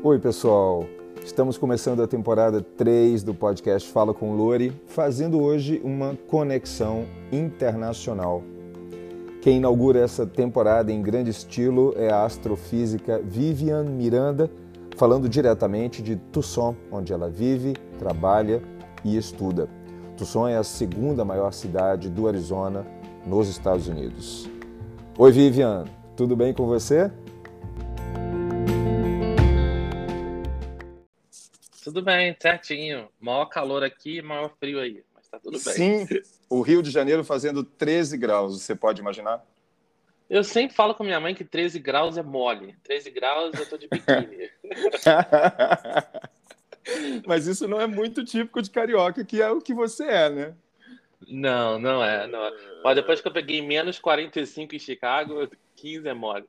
Oi, pessoal. Estamos começando a temporada 3 do podcast Fala com Lori, fazendo hoje uma conexão internacional. Quem inaugura essa temporada em grande estilo é a astrofísica Vivian Miranda, falando diretamente de Tucson, onde ela vive, trabalha e estuda. Tucson é a segunda maior cidade do Arizona, nos Estados Unidos. Oi, Vivian, tudo bem com você? Tudo bem, certinho. Maior calor aqui, maior frio aí, mas tá tudo bem. Sim, o Rio de Janeiro fazendo 13 graus, você pode imaginar? Eu sempre falo com minha mãe que 13 graus é mole. 13 graus eu tô de biquíni. mas isso não é muito típico de carioca, que é o que você é, né? Não, não é, não é. Mas depois que eu peguei menos 45 em Chicago, 15 é mole.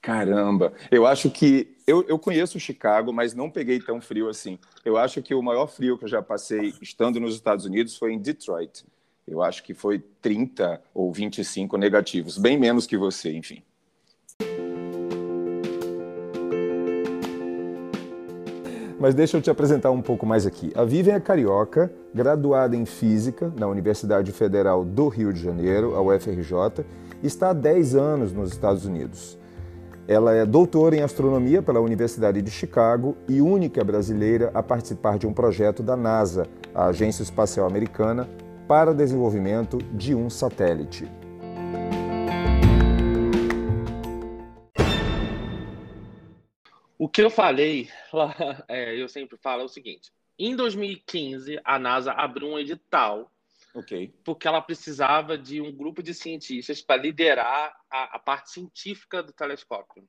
Caramba, eu acho que eu, eu conheço Chicago, mas não peguei tão frio assim. Eu acho que o maior frio que eu já passei estando nos Estados Unidos foi em Detroit. Eu acho que foi 30 ou 25 negativos, bem menos que você, enfim. Mas deixa eu te apresentar um pouco mais aqui. A Vivian é carioca, graduada em Física na Universidade Federal do Rio de Janeiro, a UFRJ, está há 10 anos nos Estados Unidos. Ela é doutora em astronomia pela Universidade de Chicago e única brasileira a participar de um projeto da NASA, a Agência Espacial Americana, para desenvolvimento de um satélite. O que eu falei, é, eu sempre falo é o seguinte: em 2015, a NASA abriu um edital Ok. Porque ela precisava de um grupo de cientistas para liderar a, a, parte científica do telescópio.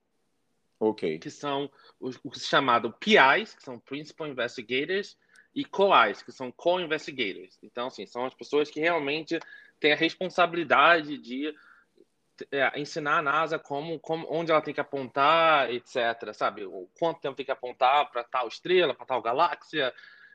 Ok. Que são os, os chamados PIs, que são Principal Investigators, e COIs, que são Co-Investigators. Então, assim, são as pessoas que realmente têm a responsabilidade de é, ensinar a NASA como, como, onde ela tem que apontar, etc. Sabe? O quanto tempo tem que apontar para tal estrela, para tal galáxia,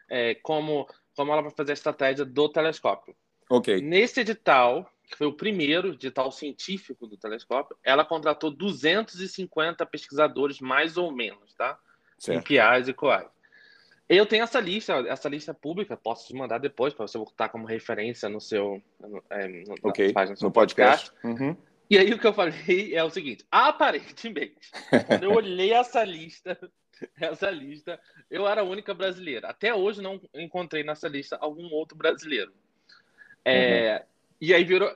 é, como como ela vai fazer a estratégia do telescópio. Ok. Nesse edital, que foi o primeiro edital científico do telescópio, ela contratou 250 pesquisadores, mais ou menos, tá? Certo. Em PIs e COAs. Eu tenho essa lista, essa lista é pública, posso te mandar depois para você botar como referência no seu, é, no, okay. página, no podcast. podcast. Uhum. E aí o que eu falei é o seguinte: aparentemente, quando eu olhei essa lista, essa lista, eu era a única brasileira. Até hoje não encontrei nessa lista algum outro brasileiro. É, uhum. E aí virou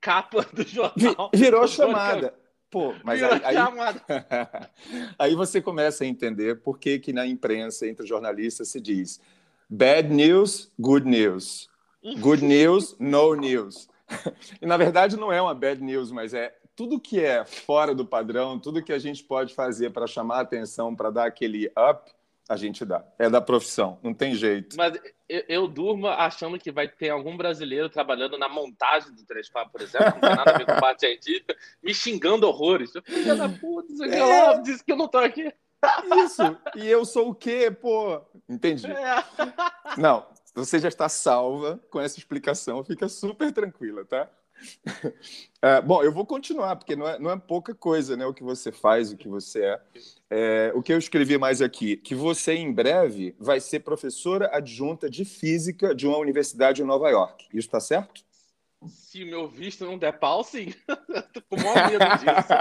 capa do jornal. Virou chamada. Pô, mas aí, aí, aí, você começa a entender por que, que na imprensa, entre jornalistas, se diz bad news, good news. Good news, no news. E na verdade não é uma bad news, mas é tudo que é fora do padrão, tudo que a gente pode fazer para chamar a atenção, para dar aquele up, a gente dá. É da profissão, não tem jeito. Mas eu, eu, durmo achando que vai ter algum brasileiro trabalhando na montagem do 3K, por exemplo, não tem nada a ver com parte científica, me xingando horrores. Eu filho da puta, isso aqui é. lá, disse que eu não tô aqui. Isso, e eu sou o quê, pô? Entendi. É. Não, você já está salva com essa explicação, fica super tranquila, tá? É, bom, eu vou continuar, porque não é, não é, pouca coisa né, o que você faz, o que você é. É. O que eu escrevi mais aqui, que você em breve vai ser professora adjunta de física de uma universidade em Nova York. Isso está certo? Se o meu visto não der pau, sim. Tô com o maior medo disso.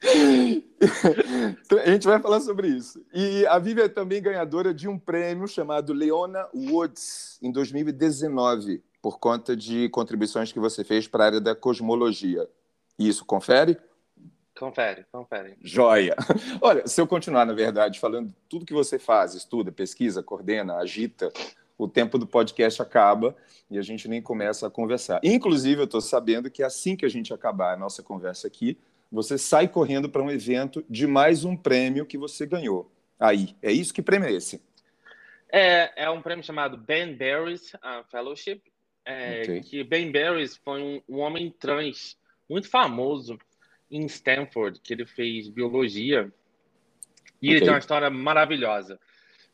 a gente vai falar sobre isso. E a Vivi é também ganhadora de um prêmio chamado Leona Woods em 2019 por conta de contribuições que você fez para a área da cosmologia. Isso, confere? Confere, confere. Joia! Olha, se eu continuar, na verdade, falando tudo que você faz, estuda, pesquisa, coordena, agita, o tempo do podcast acaba e a gente nem começa a conversar. Inclusive, eu estou sabendo que assim que a gente acabar a nossa conversa aqui, você sai correndo para um evento de mais um prêmio que você ganhou. Aí, é isso que prêmio é esse? É, é um prêmio chamado Ben Barry's uh, Fellowship é, okay. que Ben Barrys foi um, um, homem trans muito famoso em Stanford, que ele fez biologia. E okay. ele tem uma história maravilhosa,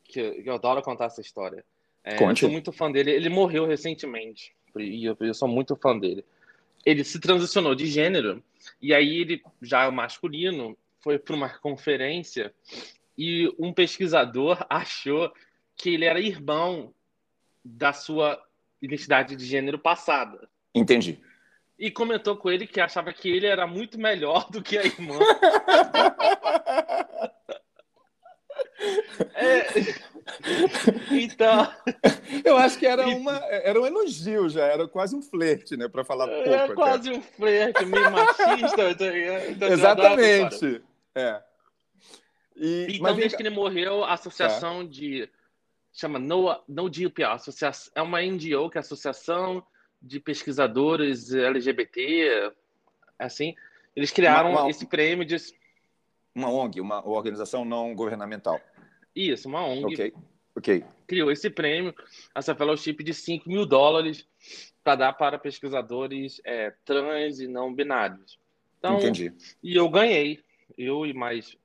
que, eu, adoro contar essa história. É, eu sou muito fã dele. Ele morreu recentemente, e eu, eu sou muito fã dele. Ele se transicionou de gênero, e aí ele, já masculino, foi para uma conferência e um pesquisador achou que ele era irmão da sua identidade de gênero passada. Entendi. E comentou com ele que achava que ele era muito melhor do que a irmã. é... Então. Eu acho que era, uma, era um elogio já, era quase um flerte, né? Para falar pouco. É quase um flerte, meio machista. Então, Exatamente. É. E, então, mas, desde que ele morreu, a associação tá. de. chama No, no DLP, associação, é uma NGO, que é a Associação de Pesquisadores LGBT, assim. Eles criaram uma, uma, esse prêmio de. Uma ONG, uma organização não governamental. Isso, uma ONG. Ok. Ok. Criou esse prêmio, essa fellowship de 5 mil dólares para dar para pesquisadores é, trans e não binários. Então, Entendi. E eu ganhei. Eu e mais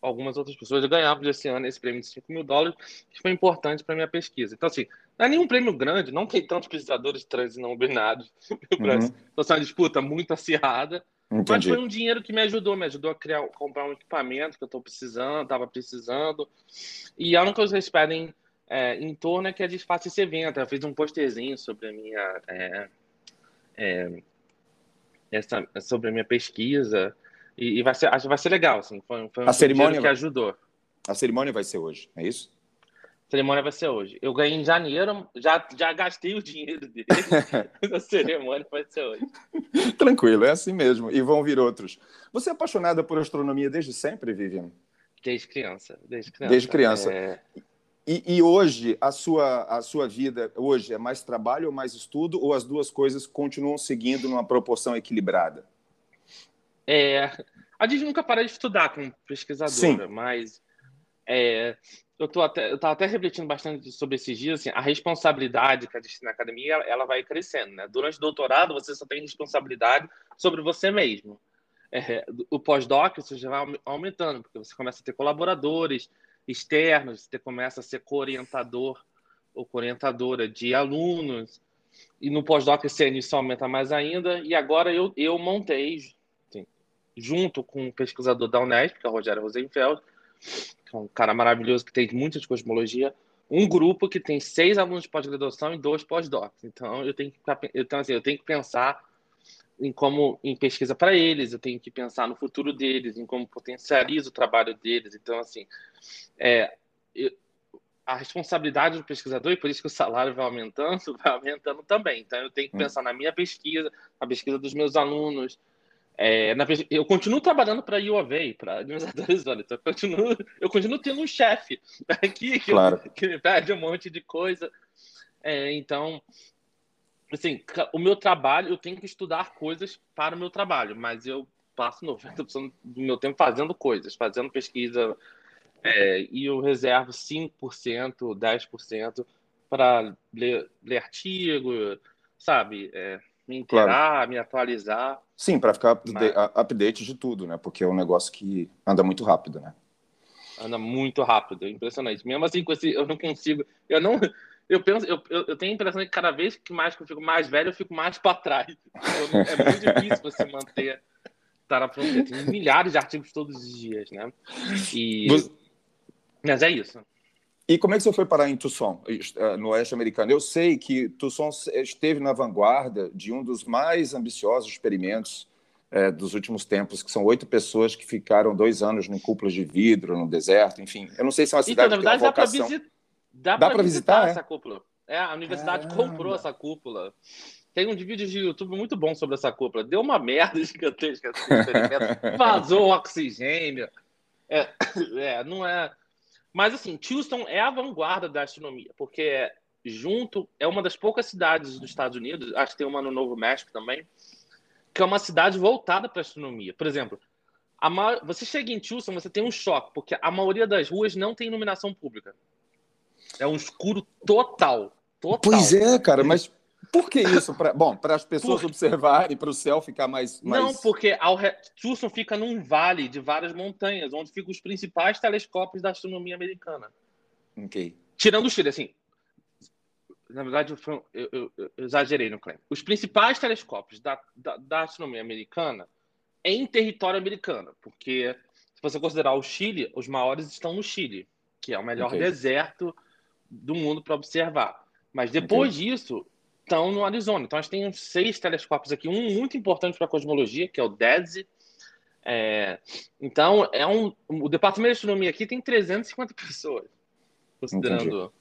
algumas outras pessoas ganhavam esse ano esse prêmio de 5 mil dólares, que foi importante para minha pesquisa. Então, assim, não é nenhum prêmio grande, não tem tantos pesquisadores trans e não binários no Brasil. Uhum. Então, é uma disputa muito acirrada. Entendi. Mas foi um dinheiro que me ajudou, me ajudou a criar, comprar um equipamento que eu estou precisando, estava precisando. E a única coisa que eles pedem é, em torno é que a gente faça esse evento. Eu fiz um posterzinho sobre a minha, é, é, essa, sobre a minha pesquisa. E, e, vai ser, acho que vai ser legal, assim. Foi, foi um a cerimônia que ajudou. A cerimônia vai ser hoje, é isso? A cerimônia vai ser hoje. Eu ganhei em janeiro, já, já gastei o dinheiro dele. a cerimônia vai ser hoje. Tranquilo, é assim mesmo. E vão vir outros. Você é apaixonada por astronomia desde sempre, Vivian? Desde criança. Desde criança. Desde criança. É... E, e, hoje, a sua, a sua vida hoje é mais trabalho ou mais estudo? Ou as duas coisas continuam seguindo numa proporção equilibrada? É, a gente nunca para de estudar como pesquisadora, Sim. mas é, eu tô até, eu tava até refletindo bastante sobre esses dias, assim, a responsabilidade que a gente tem na academia, ela vai crescendo, né? Durante o doutorado, você só tem responsabilidade sobre você mesmo. É, o pós-doc, você já vai aumentando, porque você começa a ter colaboradores externos, você começa a ser co-orientador ou co-orientadora de alunos, e no pós-doc ano isso aumenta mais ainda, e agora eu, eu montei junto com um pesquisador da Unesp, que é o Rogério Rosenfeld, que é um cara maravilhoso que tem muita de cosmologia, um grupo que tem seis alunos de pós-graduação e dois pós-docs. Então, eu tenho que, então, assim, eu tenho que pensar em como em pesquisa para eles, eu tenho que pensar no futuro deles, em como potencializa o trabalho deles. Então, assim, é, eu, a responsabilidade do pesquisador, e por isso que o salário vai aumentando, vai aumentando também. Então, eu tenho que hum. pensar na minha pesquisa, na pesquisa dos meus alunos, é, na, eu continuo trabalhando para a UOV, para a Universidade da Arizona. Então, eu continuo, eu continuo tendo um chefe aqui que, claro. que, me pede um monte de coisa. É, então, assim, o meu trabalho, eu tenho que estudar coisas para o meu trabalho, mas eu passo 90% do meu tempo fazendo coisas, fazendo pesquisa, é, e eu reservo 5%, 10% para ler, ler artigo, sabe? É, me inteirar, claro. me atualizar. Sim, para ficar Mas... update de tudo, né? Porque é um negócio que anda muito rápido, né? Anda muito rápido, é impressionante. Mesmo assim, com esse, eu não consigo. Eu não. Eu penso, eu, eu tenho a impressão que cada vez que mais que eu fico mais velho, eu fico mais para trás. É muito difícil você manter estar na fronteira. Tem milhares de artigos todos os dias, né? E... Mas é isso. E como é que você foi parar em Tucson, eh, no oeste americano? Eu sei que Tucson esteve na vanguarda de um dos mais ambiciosos experimentos é, dos últimos tempos, que são oito pessoas que ficaram dois anos em cúpulas de vidro, no deserto, enfim. Eu não sei se é uma cidade então, na verdade, que tem uma vocação... Dá para visitar, visitar é? essa cúpula. É, a universidade Caramba. comprou essa cúpula. Tem um vídeo de YouTube muito bom sobre essa cúpula. Deu uma merda gigantesca esse experimento. Vazou oxigênio. É, é, não é mas assim, Houston é a vanguarda da astronomia, porque junto é uma das poucas cidades dos Estados Unidos, acho que tem uma no Novo México também, que é uma cidade voltada para astronomia. Por exemplo, você chega em Houston, você tem um choque, porque a maioria das ruas não tem iluminação pública. É um escuro total. Total. Pois é, cara, mas por que isso? Pra, bom, para as pessoas Por... observarem, para o céu ficar mais, mais... Não, porque ao re... Tucson fica num vale de várias montanhas, onde ficam os principais telescópios da astronomia americana. Ok. Tirando o Chile, assim. Na verdade, eu, eu, eu, eu exagerei no claim. Os principais telescópios da, da, da astronomia americana em território americano, porque se você considerar o Chile, os maiores estão no Chile, que é o melhor okay. deserto do mundo para observar. Mas depois okay. disso, estão no Arizona. Então, a gente tem seis telescópios aqui, um muito importante para a cosmologia, que é o DESI. É, então, é um, o Departamento de Astronomia aqui tem 350 pessoas, considerando.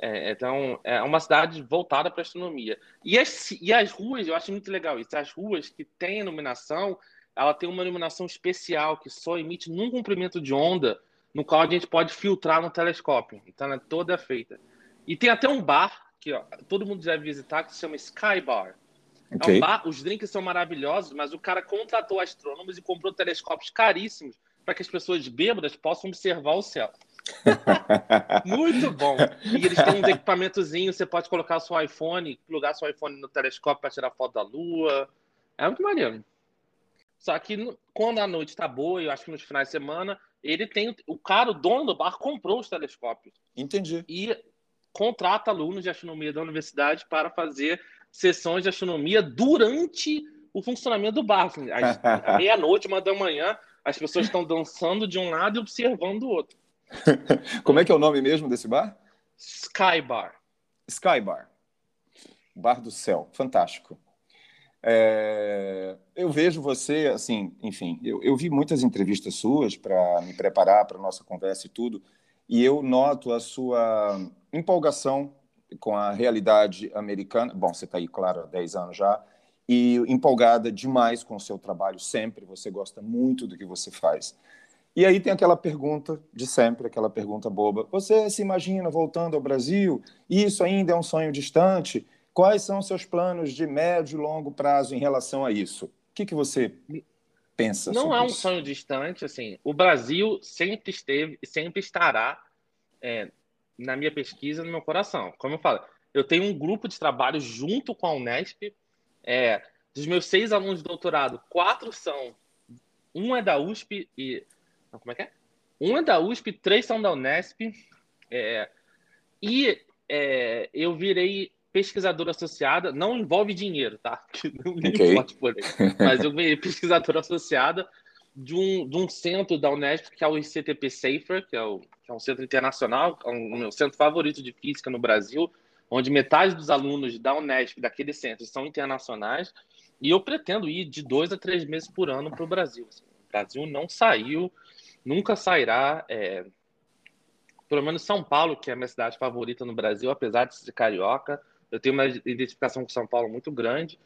É, então, é uma cidade voltada para astronomia. E as, e as ruas, eu acho muito legal isso. As ruas que têm iluminação, ela tem uma iluminação especial que só emite num comprimento de onda, no qual a gente pode filtrar no telescópio. Então, ela é toda feita. E tem até um bar que ó, todo mundo deve visitar, que se chama Sky Bar. Okay. É um bar, os drinks são maravilhosos, mas o cara contratou astrônomos e comprou telescópios caríssimos para que as pessoas bêbadas possam observar o céu. Muito bom. E eles têm uns equipamentozinhos, você pode colocar seu iPhone, plugar seu iPhone no telescópio para tirar foto da lua. É muito maneiro. Só que quando a noite está boa, eu acho que nos finais de semana, ele tem. O cara, o dono do bar, comprou os telescópios. Entendi. E contrata alunos de astronomia da universidade para fazer sessões de astronomia durante o funcionamento do bar. Assim, à meia-noite, uma da manhã, as pessoas estão dançando de um lado e observando do outro. Como é que é o nome mesmo desse bar? Sky Bar. Sky Bar. Bar do céu. Fantástico. É, eu vejo você, assim, enfim, eu, eu vi muitas entrevistas suas para me preparar para a nossa conversa e tudo, e eu noto a sua empolgação com a realidade americana. Bom, você está aí, claro, há 10 anos já, e empolgada demais com o seu trabalho sempre, você gosta muito do que você faz. E aí tem aquela pergunta de sempre, aquela pergunta boba: você se imagina voltando ao Brasil? Isso ainda é um sonho distante? Quais são os seus planos de médio e longo prazo em relação a isso? O que, que você pensa? Não é um isso? sonho distante, assim. O Brasil sempre esteve e sempre estará é, na minha pesquisa, no meu coração. Como eu falo, eu tenho um grupo de trabalho junto com a Unesp. É, dos meus seis alunos de doutorado, quatro são. Um é da USP e. Como é que é? Um é da USP, três são da Unesp. É, e é, eu virei pesquisadora associada, não envolve dinheiro, tá? Não okay. por aí. Mas eu virei pesquisadora associada de um, de um centro da Unesp, que é o ICTP Safer, que é, o, que é um centro internacional, é um, o meu centro favorito de física no Brasil, onde metade dos alunos da Unesp, daquele centro, são internacionais, e eu pretendo ir de dois a três meses por ano para o Brasil. Assim, o Brasil não saiu, nunca sairá. É, pelo menos São Paulo, que é a minha cidade favorita no Brasil, apesar de ser carioca, eu tenho uma identificação com São Paulo muito grande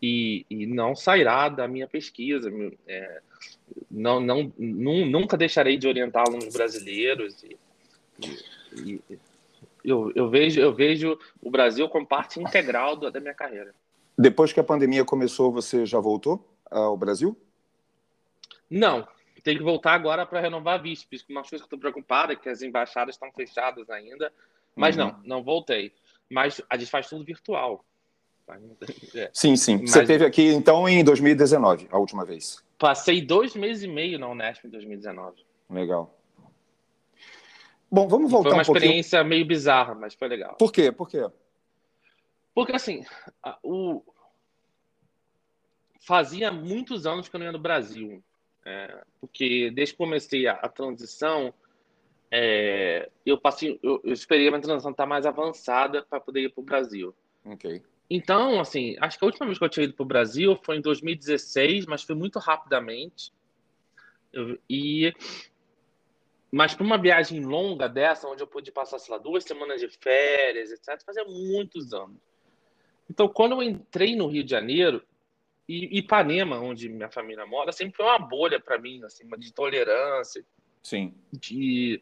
e, e não sairá da minha pesquisa. É, não, não, nunca deixarei de orientar alunos brasileiros. E, e, e, eu, eu, vejo, eu vejo o Brasil como parte integral da minha carreira. Depois que a pandemia começou, você já voltou ao Brasil? Não, tem que voltar agora para renovar a VISP. Uma coisa que eu estou preocupada é que as embaixadas estão fechadas ainda. Mas uhum. não, não voltei. Mas a gente faz tudo virtual. É. Sim, sim. Mas... Você teve aqui, então, em 2019, a última vez. Passei dois meses e meio na Unesp em 2019. Legal. Bom, vamos voltar um Foi uma um experiência meio bizarra, mas foi legal. Por quê? Por quê? Porque, assim, o... fazia muitos anos que eu não ia no Brasil. É, porque desde que comecei a, a transição, é, eu passei, eu, eu esperei a minha transição estar mais avançada para poder ir para o Brasil. Ok. Então, assim, acho que a última vez que eu tinha ido para o Brasil foi em 2016, mas foi muito rapidamente. Eu, e mas para uma viagem longa dessa, onde eu pude passar, sei lá, duas semanas de férias, etc., fazia muitos anos. Então, quando eu entrei no Rio de Janeiro, e Ipanema, onde minha família mora, sempre foi uma bolha para mim, assim, de tolerância, Sim. De,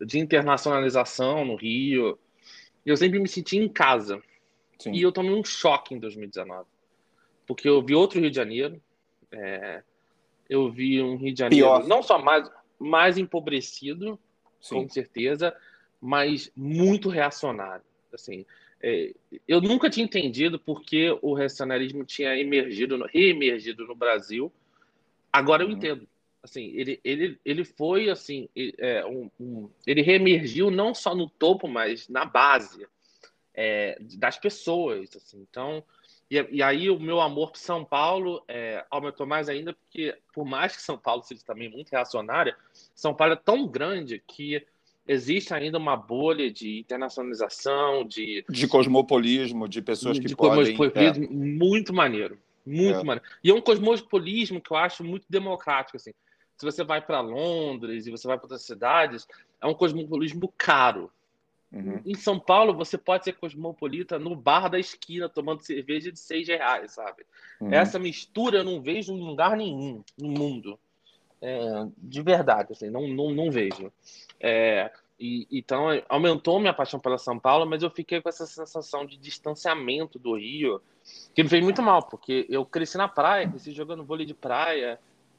de internacionalização no Rio. Eu sempre me senti em casa. Sim. E eu tomei um choque em 2019. Porque eu vi outro Rio de Janeiro. É, eu vi um Rio de Janeiro Pior. não só mais, mais empobrecido, Sim. com certeza, mas muito reacionário. Assim, é, eu nunca tinha entendido porque o reacionarismo tinha emergido, reemergido no Brasil. Agora eu uhum. entendo. Assim, ele, ele, ele foi assim, é, um, um, ele reemergiu não só no topo, mas na base é, das pessoas. Assim. Então, E, e aí o meu amor por São Paulo é, aumentou mais ainda, porque por mais que São Paulo seja também muito reacionária, São Paulo é tão grande que existe ainda uma bolha de internacionalização, de... De cosmopolismo, de pessoas que de podem... cosmopolismo, é. muito maneiro. Muito é. maneiro. E é um cosmopolismo que eu acho muito democrático, assim. Se você vai para Londres e você vai para outras cidades, é um cosmopolismo caro. Uhum. Em São Paulo, você pode ser cosmopolita no bar da esquina, tomando cerveja de seis reais, sabe? Uhum. Essa mistura eu não vejo em lugar nenhum no mundo. É, de verdade, assim, não, não, não vejo. É, e, então, aumentou minha paixão pela São Paulo, mas eu fiquei com essa sensação de distanciamento do Rio, que me fez muito mal, porque eu cresci na praia, cresci jogando vôlei de praia,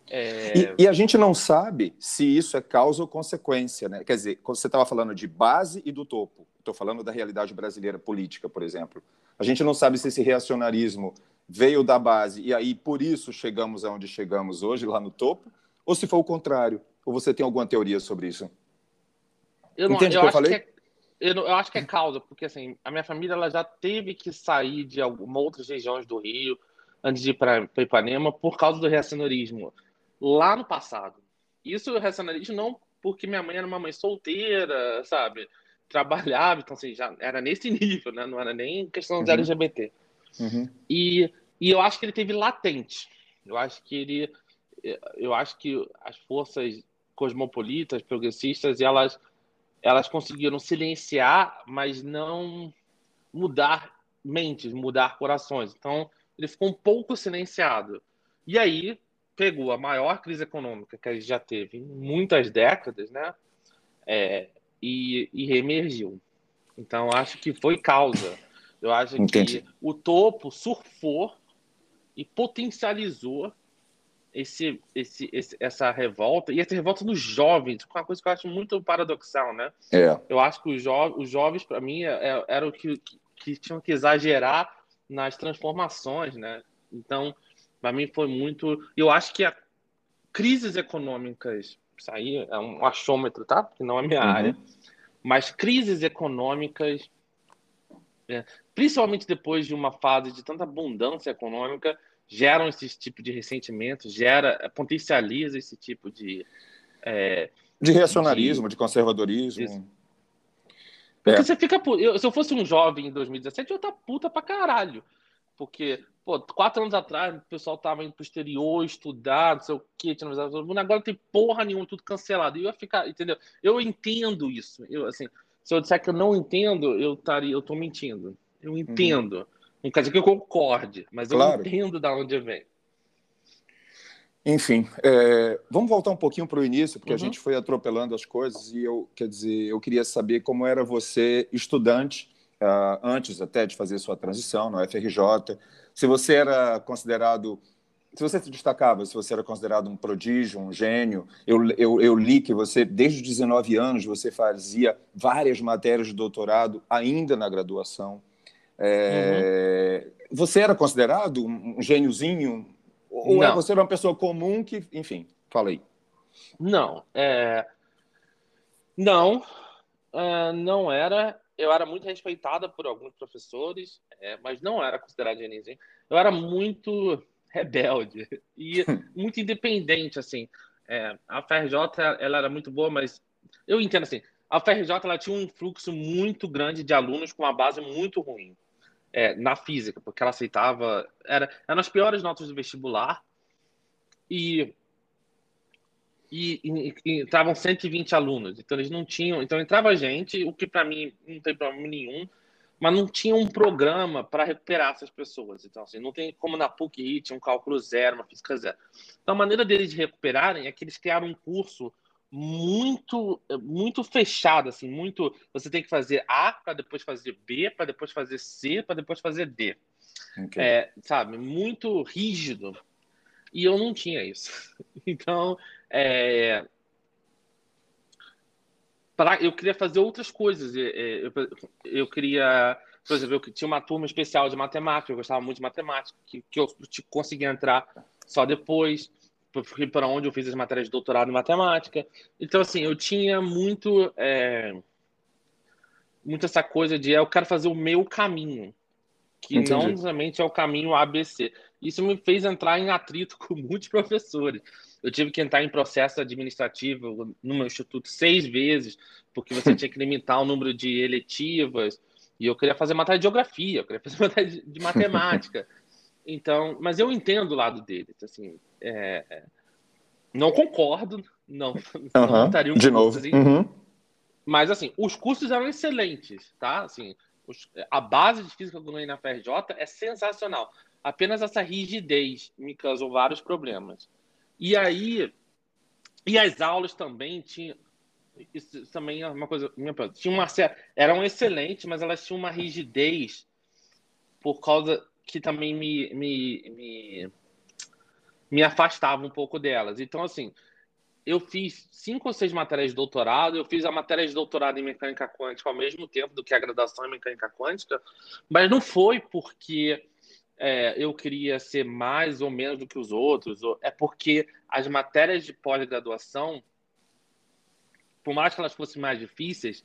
é... E, e, a gente não sabe se isso é causa ou consequência, né? Quer dizer, quando você estava falando de base e do topo, estou falando da realidade brasileira política, por exemplo. A gente não sabe se esse reacionarismo veio da base e aí por isso chegamos aonde chegamos hoje, lá no topo, ou se foi o contrário. Ou você tem alguma teoria sobre isso? Eu não, Entende o que eu falei? Que é, eu, eu, acho que é causa, porque assim, a minha família ela já teve que sair de algumas outras regiões do Rio antes de ir para Ipanema por causa do reacionarismo lá no passado. Isso eu racionalismo não porque minha mãe era uma mãe solteira, sabe? Trabalhava, então assim, já era nesse nível, né? Não era nem questão de uhum. LGBT. Uhum. E, e eu acho que ele teve latente. Eu acho que ele. Eu acho que as forças cosmopolitas, progressistas, elas, elas conseguiram silenciar, mas não mudar mentes, mudar corações. Então, ele ficou um pouco silenciado. E aí, pegou a maior crise econômica que a gente já teve em muitas décadas, né? É, e, e reemergiu. Então, acho que foi causa. Eu acho Entendi. que o topo surfou e potencializou esse, esse, esse, essa revolta, e essa revolta nos jovens, uma coisa que eu acho muito paradoxal, né? É. Eu acho que os, jo os jovens, para mim, é, é, eram que, que, que tinham que exagerar nas transformações, né? Então, para mim foi muito. Eu acho que a crises econômicas, isso aí é um achômetro, tá? Que não é minha uhum. área, mas crises econômicas, é, principalmente depois de uma fase de tanta abundância econômica, geram esse tipo de ressentimento, gera, potencializa esse tipo de. É, de reacionarismo, de, de conservadorismo. Isso. Porque é. você fica. Eu, se eu fosse um jovem em 2017, eu ia estar puta pra caralho. Porque, pô, quatro anos atrás o pessoal tava indo pro exterior estudar, não sei o que, tinha agora tem porra nenhuma, tudo cancelado. E eu ia ficar, entendeu? Eu entendo isso. Eu, assim, se eu disser que eu não entendo, eu estaria, eu tô mentindo. Eu uhum. entendo. Uhum. Não quer dizer que eu concorde, mas claro. eu entendo da onde vem. Enfim, é, vamos voltar um pouquinho para o início, porque uhum. a gente foi atropelando as coisas e eu, quer dizer, eu queria saber como era você, estudante, uh, antes até de fazer sua transição no FRJ, se você era considerado, se você se destacava, se você era considerado um prodígio, um gênio. Eu, eu, eu li que você, desde os 19 anos, você fazia várias matérias de doutorado ainda na graduação. É, uhum. Você era considerado um gêniozinho? Ou é, Não. você era uma pessoa comum que, enfim, falei. Não, é... não, uh, não era eu era muito respeitada por alguns professores, é, mas não era considerada genizinho. Eu era muito rebelde e muito independente, assim. É, a FRJ, ela era muito boa, mas eu entendo assim, a FRJ ela tinha um fluxo muito grande de alunos com uma base muito ruim é, na física, porque ela aceitava, era, eram as piores notas do vestibular e e, e, e, entravam 120 alunos. Então eles não tinham. Então entrava gente, o que para mim não tem problema nenhum, mas não tinha um programa para recuperar essas pessoas. Então, assim, não tem como na PUC tinha um cálculo zero, uma física zero. Então a maneira deles de recuperarem é que eles criaram um curso muito muito fechado assim muito você tem que fazer A para depois fazer B para depois fazer C para depois fazer D okay. é, sabe muito rígido e eu não tinha isso então é, pra, eu queria fazer outras coisas. Eu, eu, queria, por exemplo, eu tinha uma turma especial de matemática, eu gostava muito de matemática, que, que eu consegui entrar só depois, para onde eu fiz as matérias de doutorado em matemática. Então, assim, eu tinha muito, é, muito essa coisa de eu quero fazer o meu caminho, que Entendi. não necessariamente é o caminho ABC. Isso me fez entrar em atrito com muitos professores. Eu tive que entrar em processo administrativo no meu instituto seis vezes, porque você tinha que limitar o número de eletivas, e eu queria fazer matéria de geografia, eu queria fazer matéria de matemática. Então, mas eu entendo o lado deles, assim, é, é, não concordo, não, uhum, não estaria um de novo. Assim, uhum. Mas assim, os cursos eram excelentes, tá? Assim, os, a base de física que eu ganhei na FRJ é sensacional. Apenas essa rigidez me causou vários problemas. E aí, e as aulas também tinham. Isso também é uma coisa. Minha tinha uma, eram excelentes, mas elas tinham uma rigidez por causa que também me, me, me, me afastava um pouco delas. Então, assim, eu fiz cinco ou seis matérias de doutorado, eu fiz a matéria de doutorado em mecânica quântica ao mesmo tempo do que a graduação em mecânica quântica, mas não foi porque é, eu queria ser mais ou menos do que os outros, é porque as matérias de pós-graduação, por mais que elas fossem mais difíceis,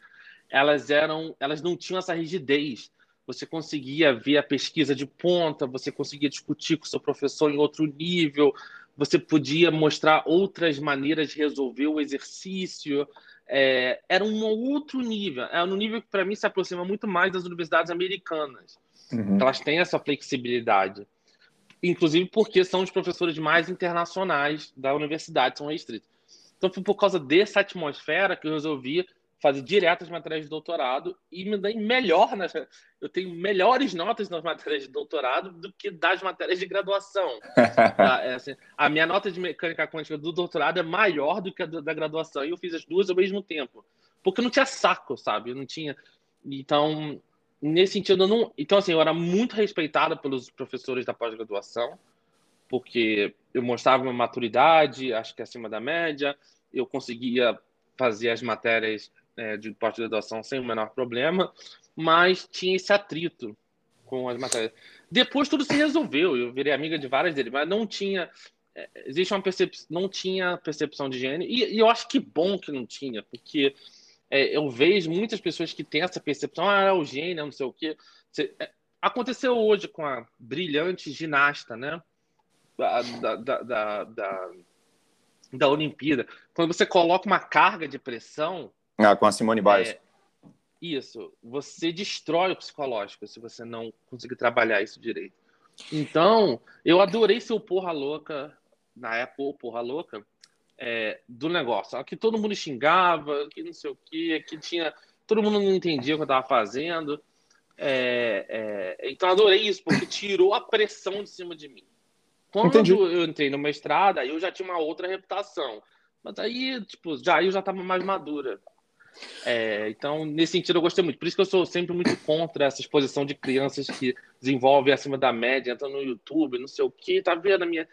elas eram, elas não tinham essa rigidez. Você conseguia ver a pesquisa de ponta, você conseguia discutir com o seu professor em outro nível, você podia mostrar outras maneiras de resolver o exercício. É, era um outro nível, é um nível que para mim se aproxima muito mais das universidades americanas Uhum. Elas têm essa flexibilidade. Inclusive porque são os professores mais internacionais da universidade, são restritos. Então foi por causa dessa atmosfera que eu resolvi fazer direto as matérias de doutorado e me dei melhor nas... eu tenho melhores notas nas matérias de doutorado do que das matérias de graduação tá? é assim, a minha nota de mecânica quântica do doutorado é maior do que a da graduação e eu fiz as duas ao mesmo tempo porque não tinha saco sabe eu não tinha então nesse sentido, eu não. Então, assim, eu era muito respeitado pelos professores da pós-graduação, porque eu mostrava uma maturidade, acho que acima da média, eu conseguia fazer as matérias é, de pós-graduação sem o menor problema, mas tinha esse atrito com as matérias. Depois tudo se resolveu, eu virei amiga de várias deles, mas não tinha. É, existe uma percepção, não tinha percepção de gênero, e, e eu acho que bom que não tinha, porque é, eu vejo muitas pessoas que têm essa percepção, ah, é o gênio, não sei o quê. É, aconteceu hoje com a brilhante ginasta, né? Da, da, da, da, da Olimpíada. Quando você coloca uma carga de pressão. Ah, com a Simone Biles. É, isso. Você destrói o psicológico se você não conseguir trabalhar isso direito. Então, eu adorei ser o porra louca, na época, o porra louca, é, do negócio. Aqui todo mundo xingava, que não sei o que, que tinha. Todo mundo não entendia o que eu estava fazendo. É, é, então adorei isso, porque tirou a pressão de cima de mim. Quando Entendi. eu entrei no mestrado, aí eu já tinha uma outra reputação. Mas aí, tipo, já eu já estava mais madura. É, então, nesse sentido, eu gostei muito. Por isso que eu sou sempre muito contra essa exposição de crianças que desenvolvem acima da média, entram no YouTube, não sei o que, tá vendo a minha.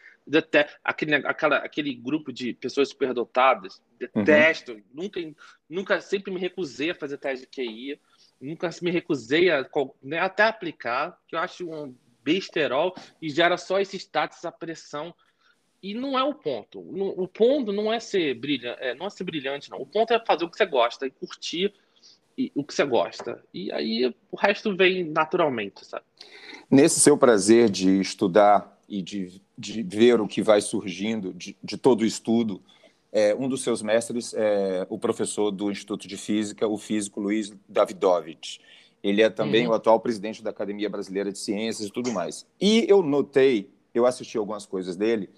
Aquele, aquela, aquele grupo de pessoas superdotadas, detesto. Uhum. Nunca, nunca, sempre me recusei a fazer teste de QI, nunca me recusei a né, até aplicar, que eu acho um besterol e gera só esse status, essa pressão e não é o ponto. O ponto não é ser brilhante, é, não é ser brilhante, não. O ponto é fazer o que você gosta e curtir o que você gosta. E aí o resto vem naturalmente, sabe? Nesse seu prazer de estudar e de, de ver o que vai surgindo de, de todo o estudo, é, um dos seus mestres é o professor do Instituto de Física, o físico Luiz Davidovich. Ele é também uhum. o atual presidente da Academia Brasileira de Ciências e tudo mais. E eu notei, eu assisti algumas coisas dele,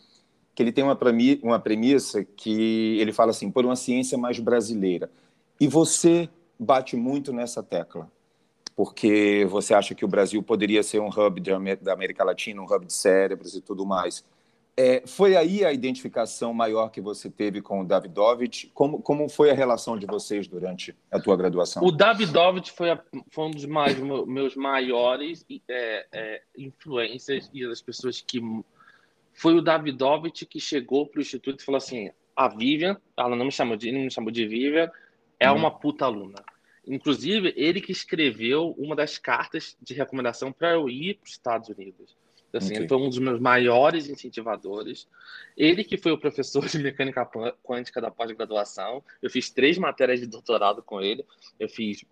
que ele tem uma, uma premissa que ele fala assim, por uma ciência mais brasileira. E você bate muito nessa tecla, porque você acha que o Brasil poderia ser um hub da América Latina, um hub de cérebros e tudo mais. É, foi aí a identificação maior que você teve com o Davidovich? Como, como foi a relação de vocês durante a tua graduação? O Davidovich foi, a, foi um dos mais, meus maiores é, é, influências e das pessoas que foi o Davidovich que chegou para o instituto e falou assim: a Vivian, ela não me chamou de, não me chamou de Vivian, é uhum. uma puta aluna. Inclusive, ele que escreveu uma das cartas de recomendação para eu ir para os Estados Unidos. Assim, okay. Foi um dos meus maiores incentivadores. Ele que foi o professor de mecânica quântica da pós-graduação. Eu fiz três matérias de doutorado com ele. Eu fiz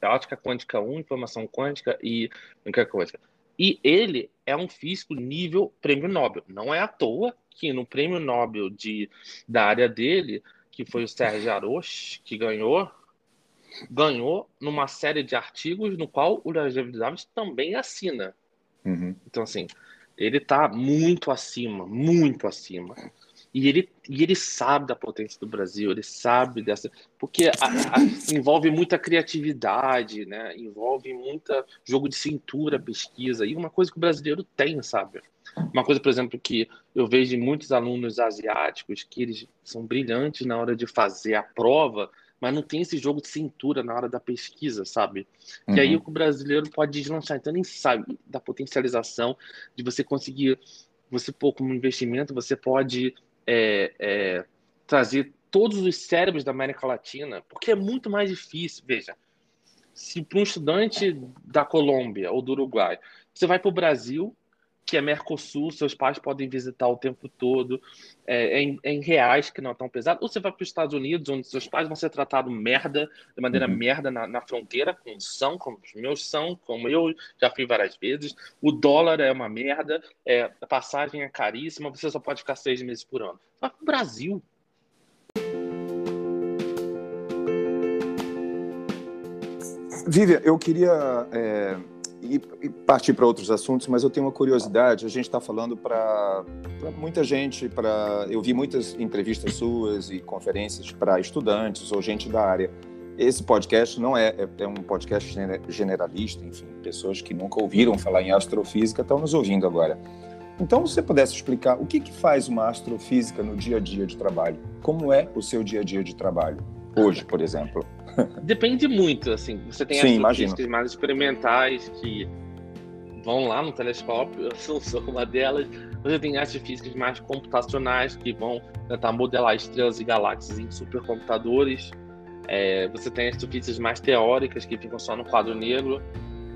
ótica quântica 1, informação quântica e mecânica quântica. E ele é um físico nível prêmio Nobel. Não é à toa que no prêmio Nobel de, da área dele, que foi o Sérgio Arosh, que ganhou, ganhou numa série de artigos no qual o David Davis também assina. Uhum. Então, assim, ele está muito acima, muito acima. E ele, e ele sabe da potência do Brasil, ele sabe dessa. Porque a, a, envolve muita criatividade, né? envolve muita jogo de cintura, pesquisa, e uma coisa que o brasileiro tem, sabe? Uma coisa, por exemplo, que eu vejo em muitos alunos asiáticos, que eles são brilhantes na hora de fazer a prova, mas não tem esse jogo de cintura na hora da pesquisa, sabe? Uhum. E aí o brasileiro pode deslanchar. Então, nem sabe da potencialização de você conseguir, você pôr como investimento, você pode é, é, trazer todos os cérebros da América Latina, porque é muito mais difícil. Veja, se para um estudante da Colômbia ou do Uruguai, você vai para o Brasil, que é Mercosul, seus pais podem visitar o tempo todo, é, é, em, é em, reais que não é tão pesado, ou você vai para os Estados Unidos, onde seus pais vão ser tratados merda, de maneira uhum. merda na, na, fronteira, como são, como os meus são, como eu já fui várias vezes, o dólar é uma merda, é, a passagem é caríssima, você só pode ficar seis meses por ano. Vai para o Brasil. Vivian, eu queria é e, e partir para outros assuntos, mas eu tenho uma curiosidade. A gente está falando para muita gente, para eu vi muitas entrevistas suas e conferências para estudantes ou gente da área. Esse podcast não é, é, é um podcast generalista, enfim, pessoas que nunca ouviram falar em astrofísica estão nos ouvindo agora. Então, se você pudesse explicar o que, que faz uma astrofísica no dia a dia de trabalho? Como é o seu dia a dia de trabalho? Hoje, por exemplo. Depende muito, assim. Você tem Sim, astrofísicas mais experimentais que vão lá no telescópio, eu sou, sou uma delas. Você tem astrofísicas mais computacionais que vão tentar modelar estrelas e galáxias em supercomputadores. É, você tem astrofísicas mais teóricas que ficam só no quadro negro.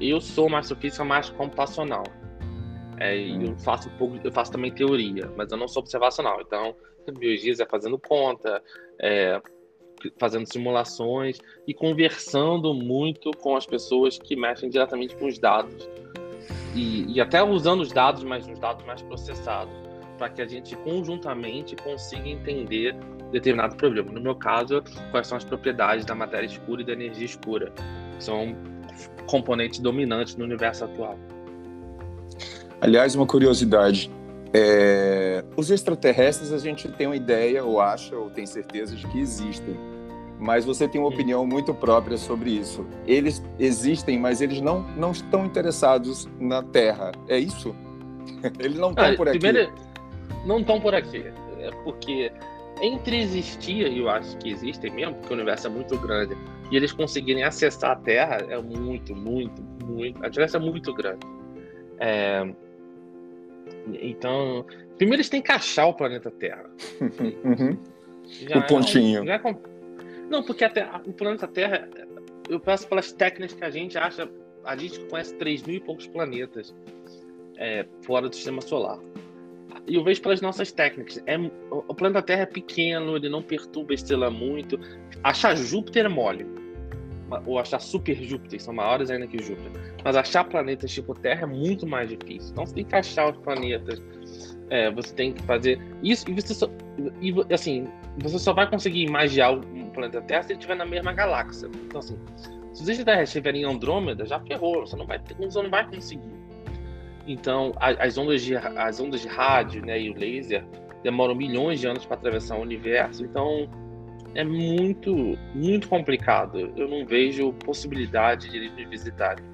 Eu sou uma astrofísica mais computacional. É, hum. eu faço um pouco, eu faço também teoria, mas eu não sou observacional. Então, biologia é fazendo conta, é, fazendo simulações e conversando muito com as pessoas que mexem diretamente com os dados. E, e até usando os dados, mas os dados mais processados, para que a gente conjuntamente consiga entender determinado problema. No meu caso, quais são as propriedades da matéria escura e da energia escura, que são componentes dominantes no universo atual. Aliás, uma curiosidade. É... Os extraterrestres a gente tem uma ideia, ou acha, ou tem certeza de que existem mas você tem uma opinião muito própria sobre isso. Eles existem, mas eles não, não estão interessados na Terra. É isso? Eles não estão ah, por aqui. Primeiro, não estão por aqui. É porque entre existir, e eu acho que existem mesmo, porque o universo é muito grande, e eles conseguirem acessar a Terra é muito, muito, muito. A diferença é muito grande. É, então, primeiro eles têm que achar o planeta Terra. Uhum. o pontinho. É, é, não, porque terra, o planeta Terra, eu peço pelas técnicas que a gente acha, a gente conhece 3 mil e poucos planetas é, fora do sistema solar. E eu vejo pelas nossas técnicas. É, o planeta Terra é pequeno, ele não perturba a estrela muito. Achar Júpiter é mole. Ou achar super Júpiter, são maiores ainda que Júpiter. Mas achar planetas tipo Terra é muito mais difícil. Então você tem que achar os planetas. É, você tem que fazer isso. E você só, e, assim, você só vai conseguir imaginar um planeta Terra se ele estiver na mesma galáxia. Então, assim, se os extraterrestres estiverem em Andrômeda, já ferrou, você não vai, você não vai conseguir. Então, as ondas de, as ondas de rádio né, e o laser demoram milhões de anos para atravessar o universo, então é muito, muito complicado. Eu não vejo possibilidade de eles me visitarem.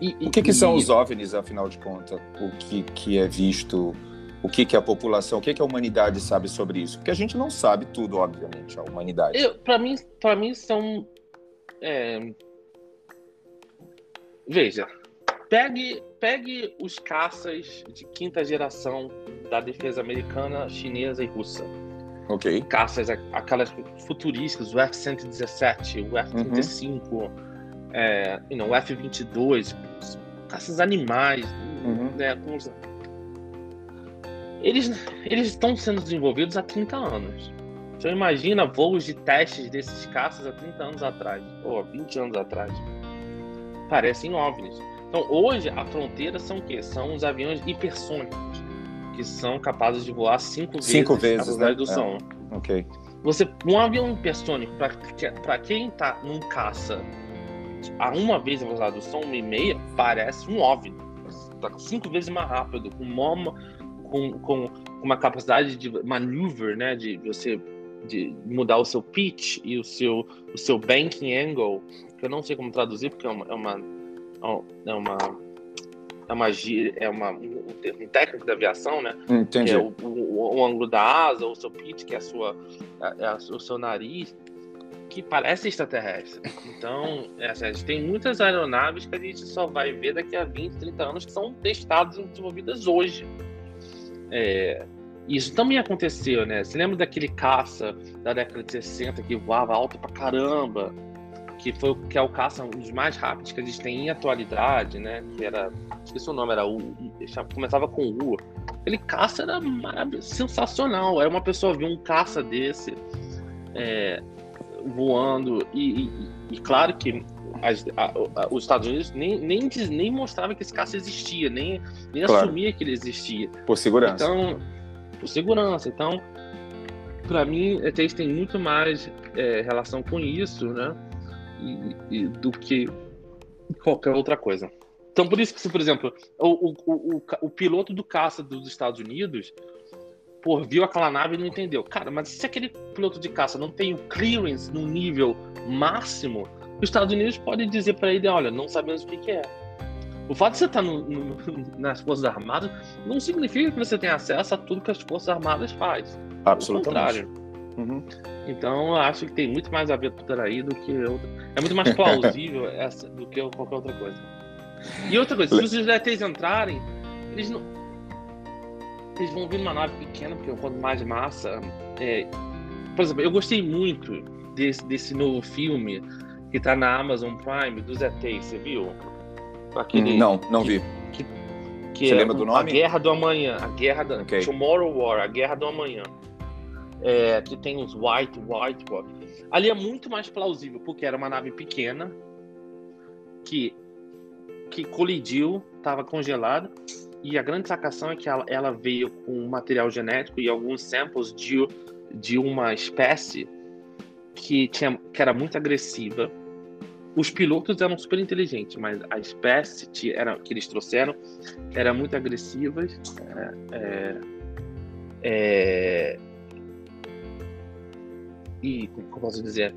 E, o que, que são os OVNIs, afinal de contas? O que, que é visto o que, que a população, o que, que a humanidade sabe sobre isso? Porque a gente não sabe tudo, obviamente, a humanidade. Para mim, mim são. É... Veja, pegue, pegue os caças de quinta geração da defesa americana, chinesa e russa. Ok. Caças, aquelas futurísticas, o F-117, o F-35, uhum. é, não, o F-22, caças animais, uhum. né, com os eles, eles estão sendo desenvolvidos há 30 anos. Então imagina voos de testes desses caças há 30 anos atrás, ou há 20 anos atrás. Parecem OVNIs. Então, hoje, a fronteira são o quê? São os aviões hipersônicos, que são capazes de voar cinco, cinco vezes, vezes a velocidade né? do som. É. Ok. Você, um avião hipersônico, para quem está num caça a uma vez a velocidade do som, uma e meia, parece um OVNI. Está cinco vezes mais rápido, com uma, com, com uma capacidade de maneuver, né, de você de mudar o seu pitch e o seu, o seu banking angle, que eu não sei como traduzir, porque é uma, é uma, é uma, é uma, é uma um técnico da aviação, né? Entendi. Que é o, o, o, ângulo da asa, o seu pitch, que é, a sua, é, é o seu nariz, que parece extraterrestre. Então, é, assim, a gente tem muitas aeronaves que a gente só vai ver daqui a 20, 30 anos que são testadas e desenvolvidas hoje. É, isso também aconteceu, né? Você lembra daquele caça da década de 60 que voava alto pra caramba? Que, foi, que é o caça, um dos mais rápidos que a gente tem em atualidade, né? Que era. Esqueci o nome, era o. Começava com U. Aquele caça era sensacional. Era uma pessoa ver um caça desse é, voando. E, e, e, claro que as, a, a, os Estados Unidos nem, nem, nem mostrava que esse caça existia, nem, nem claro. assumia que ele existia. Por segurança. Então por segurança. Então, para mim, ETs tem muito mais é, relação com isso, né? E, e, do que qualquer outra coisa. Então, por isso que, por exemplo, o, o, o, o piloto do caça dos Estados Unidos por viu aquela nave e não entendeu. Cara, mas se aquele piloto de caça não tem o clearance no nível máximo, os Estados Unidos podem dizer para ele: olha, não sabemos o que, que é. O fato de você estar no, no, nas Forças Armadas não significa que você tem acesso a tudo que as Forças Armadas faz. Absolutamente. Uhum. Então, eu acho que tem muito mais a ver tudo aí do que outra. É muito mais plausível essa do que qualquer outra coisa. E outra coisa, se os ETs entrarem, eles não. Eles vão vir numa nave pequena, porque quanto mais massa. É... Por exemplo, eu gostei muito desse, desse novo filme que tá na Amazon Prime dos ETs, você viu? Aquele, não, não que, vi. Que, que Você é lembra do nome? A Guerra do Amanhã. A Guerra da okay. Tomorrow War, a Guerra do Amanhã. É, que tem os White, White War. Ali é muito mais plausível, porque era uma nave pequena que, que colidiu, estava congelada. E a grande sacação é que ela, ela veio com material genético e alguns samples de, de uma espécie que, tinha, que era muito agressiva os pilotos eram super inteligentes, mas a espécie que, era, que eles trouxeram era muito agressiva. É, é, é, e como posso dizer?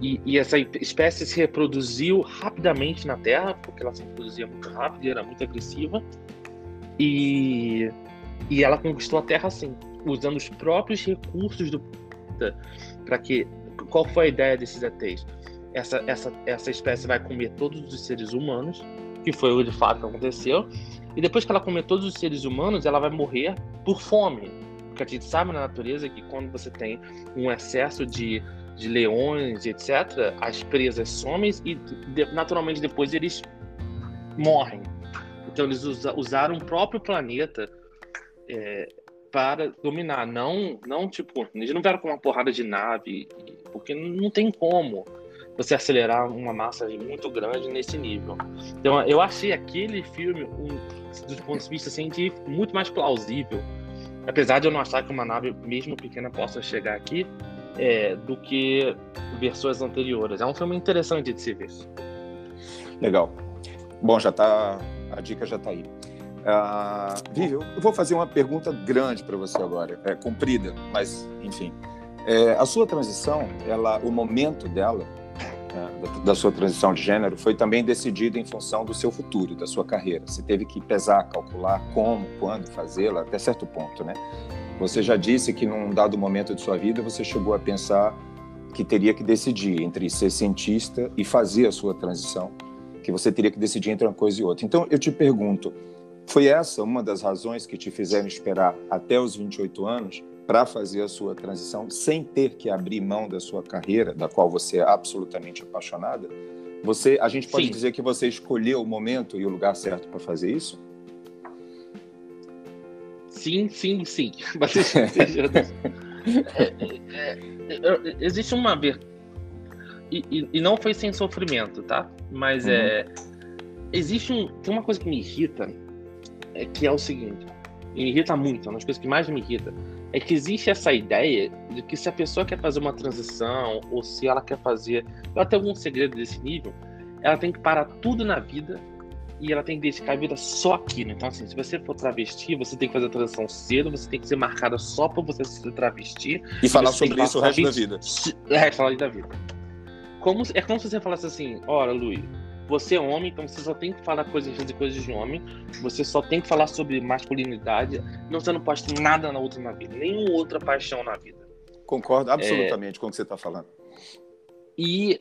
E, e, essa espécie se reproduziu rapidamente na Terra, porque ela se reproduzia muito rápido e era muito agressiva. E, e ela conquistou a Terra assim, usando os próprios recursos do para que qual foi a ideia desses ETs? essa, essa, essa espécie vai comer todos os seres humanos, que foi o de fato que aconteceu, e depois que ela comer todos os seres humanos, ela vai morrer por fome. Porque a gente sabe na natureza que quando você tem um excesso de, de leões, etc., as presas somem e naturalmente depois eles morrem. Então eles usa, usaram o próprio planeta é, para dominar, não, não tipo, eles não vieram com uma porrada de nave, porque não tem como você acelerar uma massa muito grande nesse nível. Então, eu achei aquele filme, um, do ponto de vista científico, muito mais plausível. Apesar de eu não achar que uma nave, mesmo pequena, possa chegar aqui, é, do que versões anteriores. É um filme interessante de se ver. Legal. Bom, já tá. A dica já está aí. Uh, Vivi, eu vou fazer uma pergunta grande para você agora, é comprida, mas enfim. É, a sua transição, ela, o momento dela, da sua transição de gênero foi também decidido em função do seu futuro, da sua carreira. Você teve que pesar, calcular como, quando fazê-la, até certo ponto, né? Você já disse que num dado momento de sua vida você chegou a pensar que teria que decidir entre ser cientista e fazer a sua transição, que você teria que decidir entre uma coisa e outra. Então eu te pergunto, foi essa uma das razões que te fizeram esperar até os 28 anos para fazer a sua transição sem ter que abrir mão da sua carreira, da qual você é absolutamente apaixonada? Você, a gente pode Sim. dizer que você escolheu o momento e o lugar certo para fazer isso? Sim, sim, sim. é, é, é, existe uma ver e, e, e, não foi sem sofrimento, tá? Mas uhum. é existe um, tem uma coisa que me irrita, é que é o seguinte, me irrita muito, é uma das coisas que mais me irrita, é que existe essa ideia de que se a pessoa quer fazer uma transição, ou se ela quer fazer, ela tem algum segredo desse nível, ela tem que parar tudo na vida e ela tem que dedicar a vida só aquilo. Então, assim, se você for travesti, você tem que fazer a transição cedo, você tem que ser marcada só pra você se travestir. E falar sobre isso o resto da vida. É, o resto da vida. Como, é como se você falasse assim, ora, Luiz, você é homem, então você só tem que falar coisas, fazer coisas de homem. Você só tem que falar sobre masculinidade. Não, você não pode ter nada na outra na vida, nenhuma outra paixão na vida. Concordo absolutamente é... com o que você está falando. E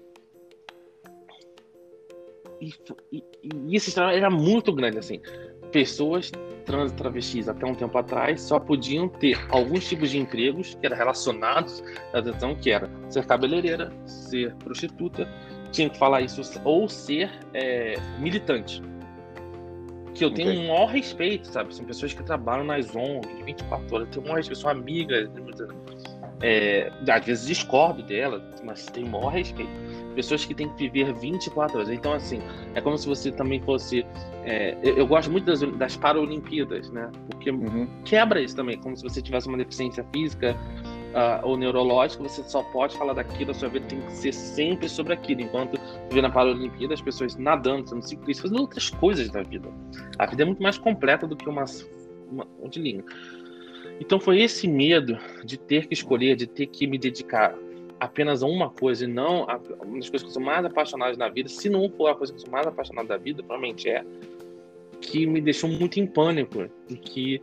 e, e, e esse era muito grande, assim. Pessoas trans travestis até um tempo atrás só podiam ter alguns tipos de empregos que eram relacionados à atenção, que era ser cabeleireira, ser prostituta, tinha que falar isso, ou ser é, militante. Que eu tenho okay. um maior respeito, sabe? São pessoas que trabalham nas ONGs 24 horas, eu tenho um maior respeito, são amigas. É, às vezes discordo dela, mas tenho o maior respeito pessoas que têm que viver 24 horas. Então, assim, é como se você também fosse. É, eu, eu, gosto muito das, das Paralimpíadas, né? Porque uhum. quebra isso também, como se você tivesse uma deficiência física uh, ou neurológica, você só pode falar daquilo, a sua vida tem que ser sempre sobre aquilo. Enquanto vê na Paralimpíada as pessoas nadando, sendo ciclistas, fazendo outras coisas da vida. A vida é muito mais completa do que uma, uma, de linha. Então foi esse medo de ter que escolher, de ter que me dedicar apenas uma coisa e não a, uma das coisas que eu sou mais apaixonado na vida, se não for a coisa que eu sou mais apaixonado da vida, provavelmente é, que me deixou muito em pânico. E que,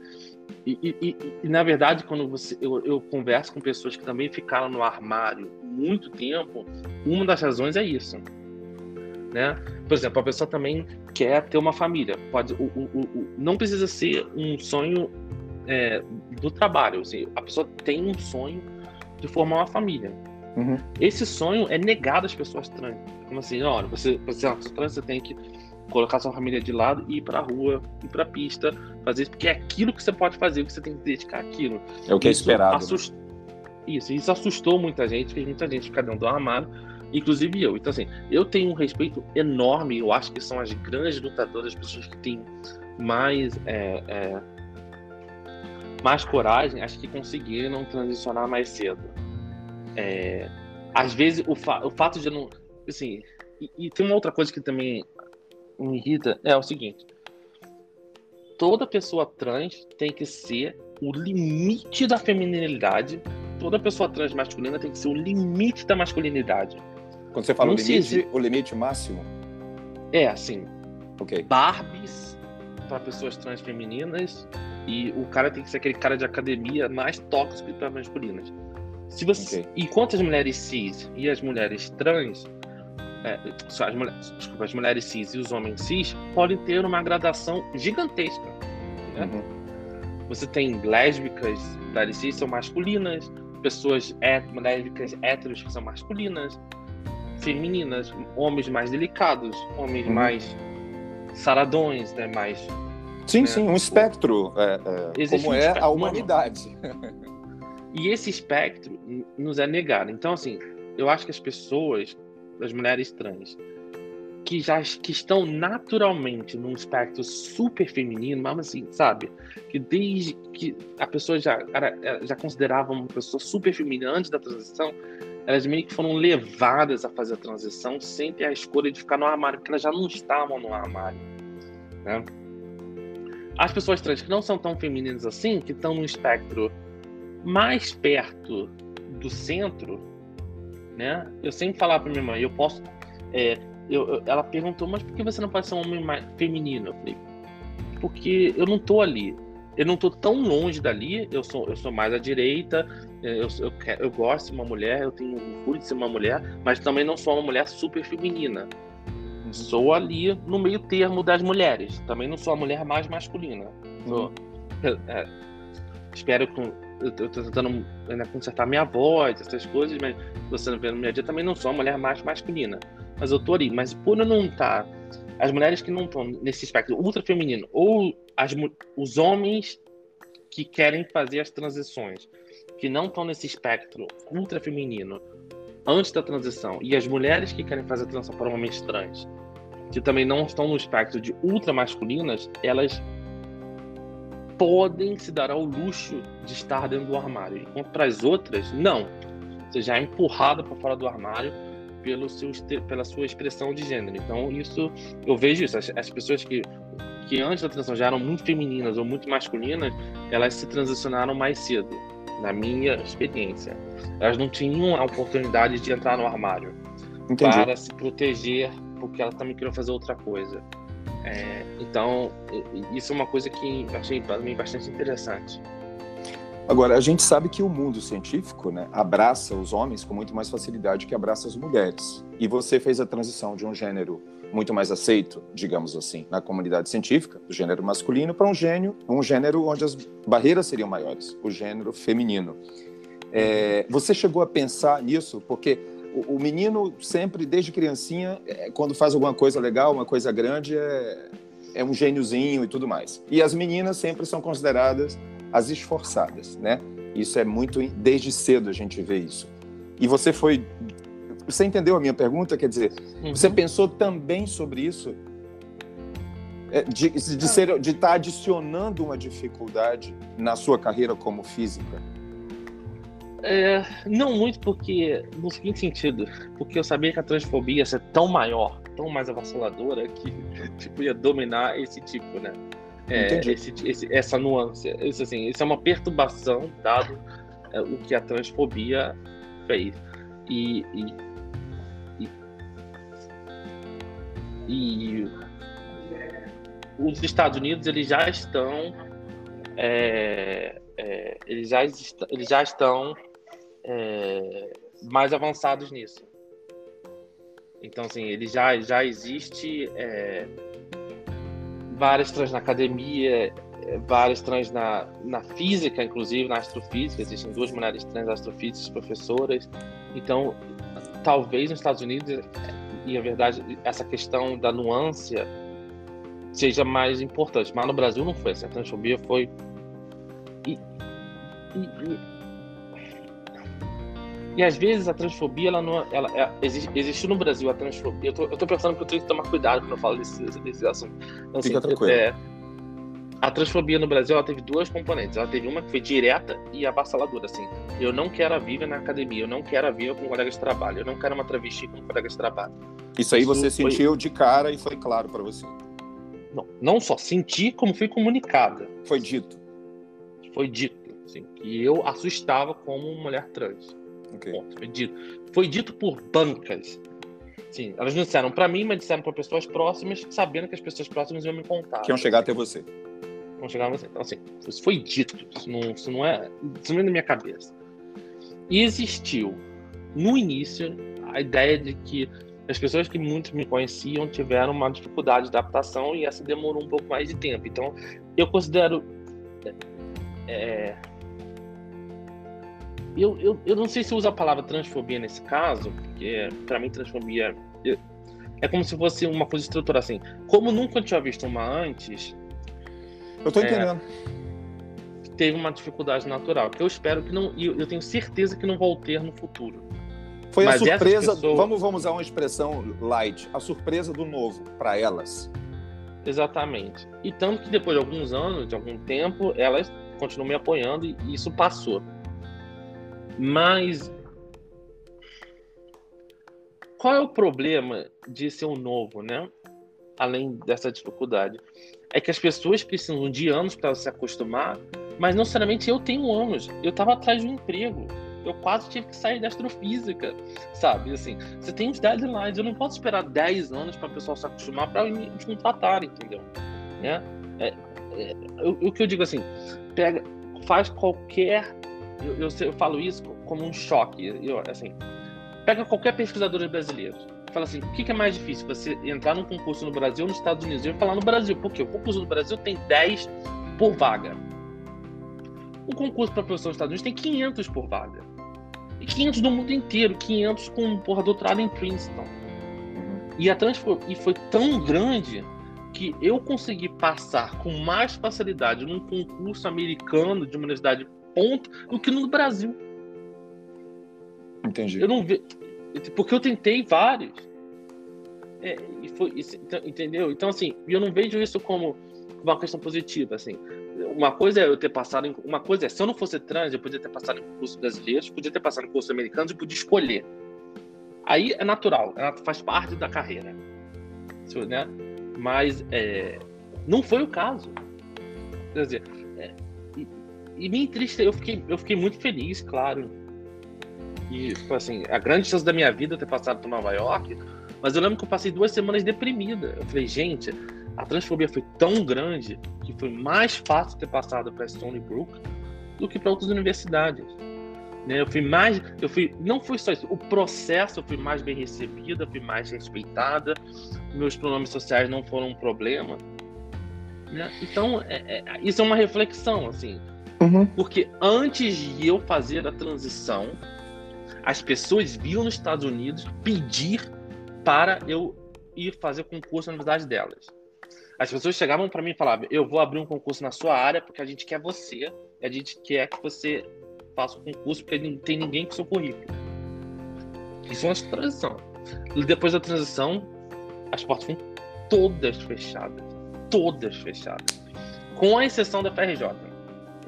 e, e, e, e na verdade, quando você, eu, eu, converso com pessoas que também ficaram no armário muito tempo, uma das razões é isso. Né? Por exemplo, a pessoa também quer ter uma família. Pode, o, o, o não precisa ser um sonho é, do trabalho. Assim, a pessoa tem um sonho de formar uma família. Uhum. Esse sonho é negado às pessoas trans. Como assim, olha, você, você, é trans, você tem que colocar sua família de lado e ir pra rua, ir pra pista, fazer isso, porque é aquilo que você pode fazer, que você tem que dedicar aquilo. É o que é isso é esperado. Assust... Né? Isso, isso assustou muita gente, fez muita gente ficar dentro do armário, inclusive eu. Então, assim, eu tenho um respeito enorme, eu acho que são as grandes lutadoras, as pessoas que têm mais. É, é, mais coragem, acho que conseguiram transicionar mais cedo. É, às vezes o, fa o fato de não. Assim, e, e, tem uma outra coisa que também me irrita: é o seguinte. Toda pessoa trans tem que ser o limite da feminilidade. Toda pessoa trans masculina tem que ser o limite da masculinidade. Quando você fala o limite, o limite máximo? É, assim. Ok. Barbies para pessoas trans femininas e o cara tem que ser aquele cara de academia mais tóxico para masculinas. Se você, okay. Enquanto as mulheres cis e as mulheres trans, é, as, mulheres, desculpa, as mulheres cis e os homens cis podem ter uma gradação gigantesca. Né? Uhum. Você tem lésbicas, mulheres cis são masculinas, pessoas é, lésbicas héteros que são masculinas, femininas, homens mais delicados, homens uhum. mais saradões, né, mais Sim, né? sim, um espectro, é, é, como um é espectro, a humanidade. E esse espectro nos é negado. Então, assim, eu acho que as pessoas, as mulheres trans, que já que estão naturalmente num espectro super feminino, mas assim, sabe? Que desde que a pessoa já, já considerava uma pessoa super feminina antes da transição, elas meio que foram levadas a fazer a transição sem ter a escolha de ficar no armário, porque elas já não estavam no armário. Né? As pessoas trans que não são tão femininas assim, que estão no espectro mais perto do centro, né? Eu sempre falava para minha mãe, eu posso. É, eu, ela perguntou, mas por que você não pode ser um homem mais feminino? Eu falei, porque eu não tô ali. Eu não tô tão longe dali, eu sou, eu sou mais à direita, é, eu, eu, eu gosto de uma mulher, eu tenho orgulho de ser uma mulher, mas também não sou uma mulher super feminina. Sou ali no meio termo das mulheres. Também não sou a mulher mais masculina. Sou, uhum. é, espero eu tô tentando né, consertar minha voz, essas coisas, mas você não vê no meu dia também não sou uma mulher mais masculina. Mas eu tô ali. Mas por eu não estar. Tá, as mulheres que não estão nesse espectro ultra feminino, ou as, os homens que querem fazer as transições, que não estão nesse espectro ultra feminino antes da transição, e as mulheres que querem fazer a transição para homens trans, que também não estão no espectro de ultramasculinas, elas podem se dar ao luxo de estar dentro do armário, enquanto para as outras, não. Você já é empurrada para fora do armário pelo seu, pela sua expressão de gênero. Então, isso, eu vejo isso. As, as pessoas que, que antes da transição já eram muito femininas ou muito masculinas, elas se transicionaram mais cedo, na minha experiência. Elas não tinham a oportunidade de entrar no armário Entendi. para se proteger, porque elas também queriam fazer outra coisa. É, então, isso é uma coisa que achei para mim bastante interessante. Agora, a gente sabe que o mundo científico né, abraça os homens com muito mais facilidade que abraça as mulheres. E você fez a transição de um gênero muito mais aceito, digamos assim, na comunidade científica, do gênero masculino, para um gênero, um gênero onde as barreiras seriam maiores, o gênero feminino. É, você chegou a pensar nisso? Porque o, o, menino sempre, desde criancinha, é, quando faz alguma coisa legal, uma coisa grande, é, é um gêniozinho e tudo mais. E as meninas sempre são consideradas as esforçadas, né? Isso é muito desde cedo a gente vê isso. E você foi você entendeu a minha pergunta? Quer dizer, uhum. você pensou também sobre isso? É, de, de, ser, de estar tá adicionando uma dificuldade na sua carreira como física? É, não muito, porque no seguinte sentido, porque eu sabia que a transfobia ia ser tão maior, tão mais avassaladora, que tipo, ia dominar esse tipo, né? é, esse, esse, essa nuance. Isso, assim, isso é uma perturbação, dado é, o que a transfobia fez. E, e, e, e os Estados Unidos eles já estão é, é, eles, já eles já estão é, mais avançados nisso. Então, assim, ele já, já existe é, várias trans na academia, eh, várias trans na, na física, inclusive na astrofísica. Existem duas mulheres trans astrofísicas, professoras. Então, talvez nos Estados Unidos, e a verdade, essa questão da nuance seja mais importante. Mas no Brasil não foi assim. A transfobia foi. E, e às vezes a transfobia, ela não, ela, ela existe, existe, no Brasil a transfobia. Eu tô, eu tô pensando que eu tenho que tomar cuidado quando eu falo desse, desse assunto. Então, Fica assim, tranquilo. É, a transfobia no Brasil ela teve duas componentes. Ela teve uma que foi direta e avassaladora, assim. Eu não quero a Viva na academia, eu não quero a Viva com colegas de trabalho, eu não quero uma travesti com colegas de trabalho. Isso aí Isso você foi... sentiu de cara e foi claro para você? Não, não só senti, como fui comunicada. Foi dito? Foi dito, assim, que eu assustava como mulher trans. Okay. Ponto. Foi dito. Foi dito por bancas. Sim, elas não disseram para mim, mas disseram para pessoas próximas, sabendo que as pessoas próximas iam me contar. Que iam chegar até você. Vão chegar até você. Então, assim, isso foi dito. Isso não, isso não é. Isso não é na minha cabeça. E existiu, no início, a ideia de que as pessoas que muito me conheciam tiveram uma dificuldade de adaptação e essa demorou um pouco mais de tempo. Então, eu considero. É, eu, eu, eu não sei se usa a palavra transfobia nesse caso, porque para mim transfobia é como se fosse uma coisa estrutural assim. Como nunca tinha visto uma antes. Eu tô é, entendendo. É, teve uma dificuldade natural, que eu espero que não. E eu tenho certeza que não vou ter no futuro. Foi Mas a surpresa. Pessoas... Vamos, vamos usar uma expressão light. A surpresa do novo para elas. Exatamente. E tanto que depois de alguns anos, de algum tempo, elas continuam me apoiando e isso passou. Mas qual é o problema de ser um novo, né? Além dessa dificuldade, é que as pessoas precisam de anos para se acostumar, mas não necessariamente eu tenho anos. Eu estava atrás de um emprego. Eu quase tive que sair da astrofísica, sabe? Assim, você tem os deadlines. Eu não posso esperar 10 anos para o pessoal se acostumar para me contratar, entendeu? Né? É, é, o que eu digo assim, pega, faz qualquer eu, eu, eu falo isso como um choque. Eu, assim, pega qualquer pesquisador brasileiro. Fala assim, o que, que, é mais difícil? Você entrar num concurso no Brasil ou nos Estados Unidos? Eu vou falar no Brasil, porque o concurso no Brasil tem 10 por vaga. O concurso para professor nos Estados Unidos tem 500 por vaga. E 500 do mundo inteiro, 500 com porra, doutorado em Princeton. E a transfer e foi tão grande que eu consegui passar com mais facilidade num concurso americano de uma universidade ponto do que no Brasil. Entendi. Eu não vi. Porque eu tentei vários. é, e foi, isso, então, entendeu? Então, assim, eu não vejo isso como uma questão positiva, assim. Uma coisa é eu ter passado em, uma coisa é se eu não fosse trans, eu podia ter passado em cursos brasileiros, podia ter passado em cursos americanos e podia escolher. Aí é natural, faz parte da carreira, né? Mas é, não foi o caso. Quer dizer, e, me entristeceu, eu fiquei, eu fiquei muito feliz, claro. E, tipo assim, a grande chance da minha vida ter passado por Nova York, mas eu lembro que eu passei duas semanas deprimida. Eu falei, gente, a transfobia foi tão grande que foi mais fácil ter passado para Stony Brook do que para outras universidades. Né? Eu fui mais, eu fui, não foi só isso, o processo eu fui mais bem recebida, fui mais respeitada, meus pronomes sociais não foram um problema. Né? Então, é, é, isso é uma reflexão, assim, uhum. porque antes de eu fazer a transição, as pessoas viam nos Estados Unidos pedir para eu ir fazer concurso na universidade delas. As pessoas chegavam para mim e falavam: Eu vou abrir um concurso na sua área porque a gente quer você, a gente quer que você faça o concurso porque não tem ninguém com seu currículo. Isso é uma transição. E depois da transição, as portas foram todas fechadas. Todas fechadas. Com a exceção da FRJ.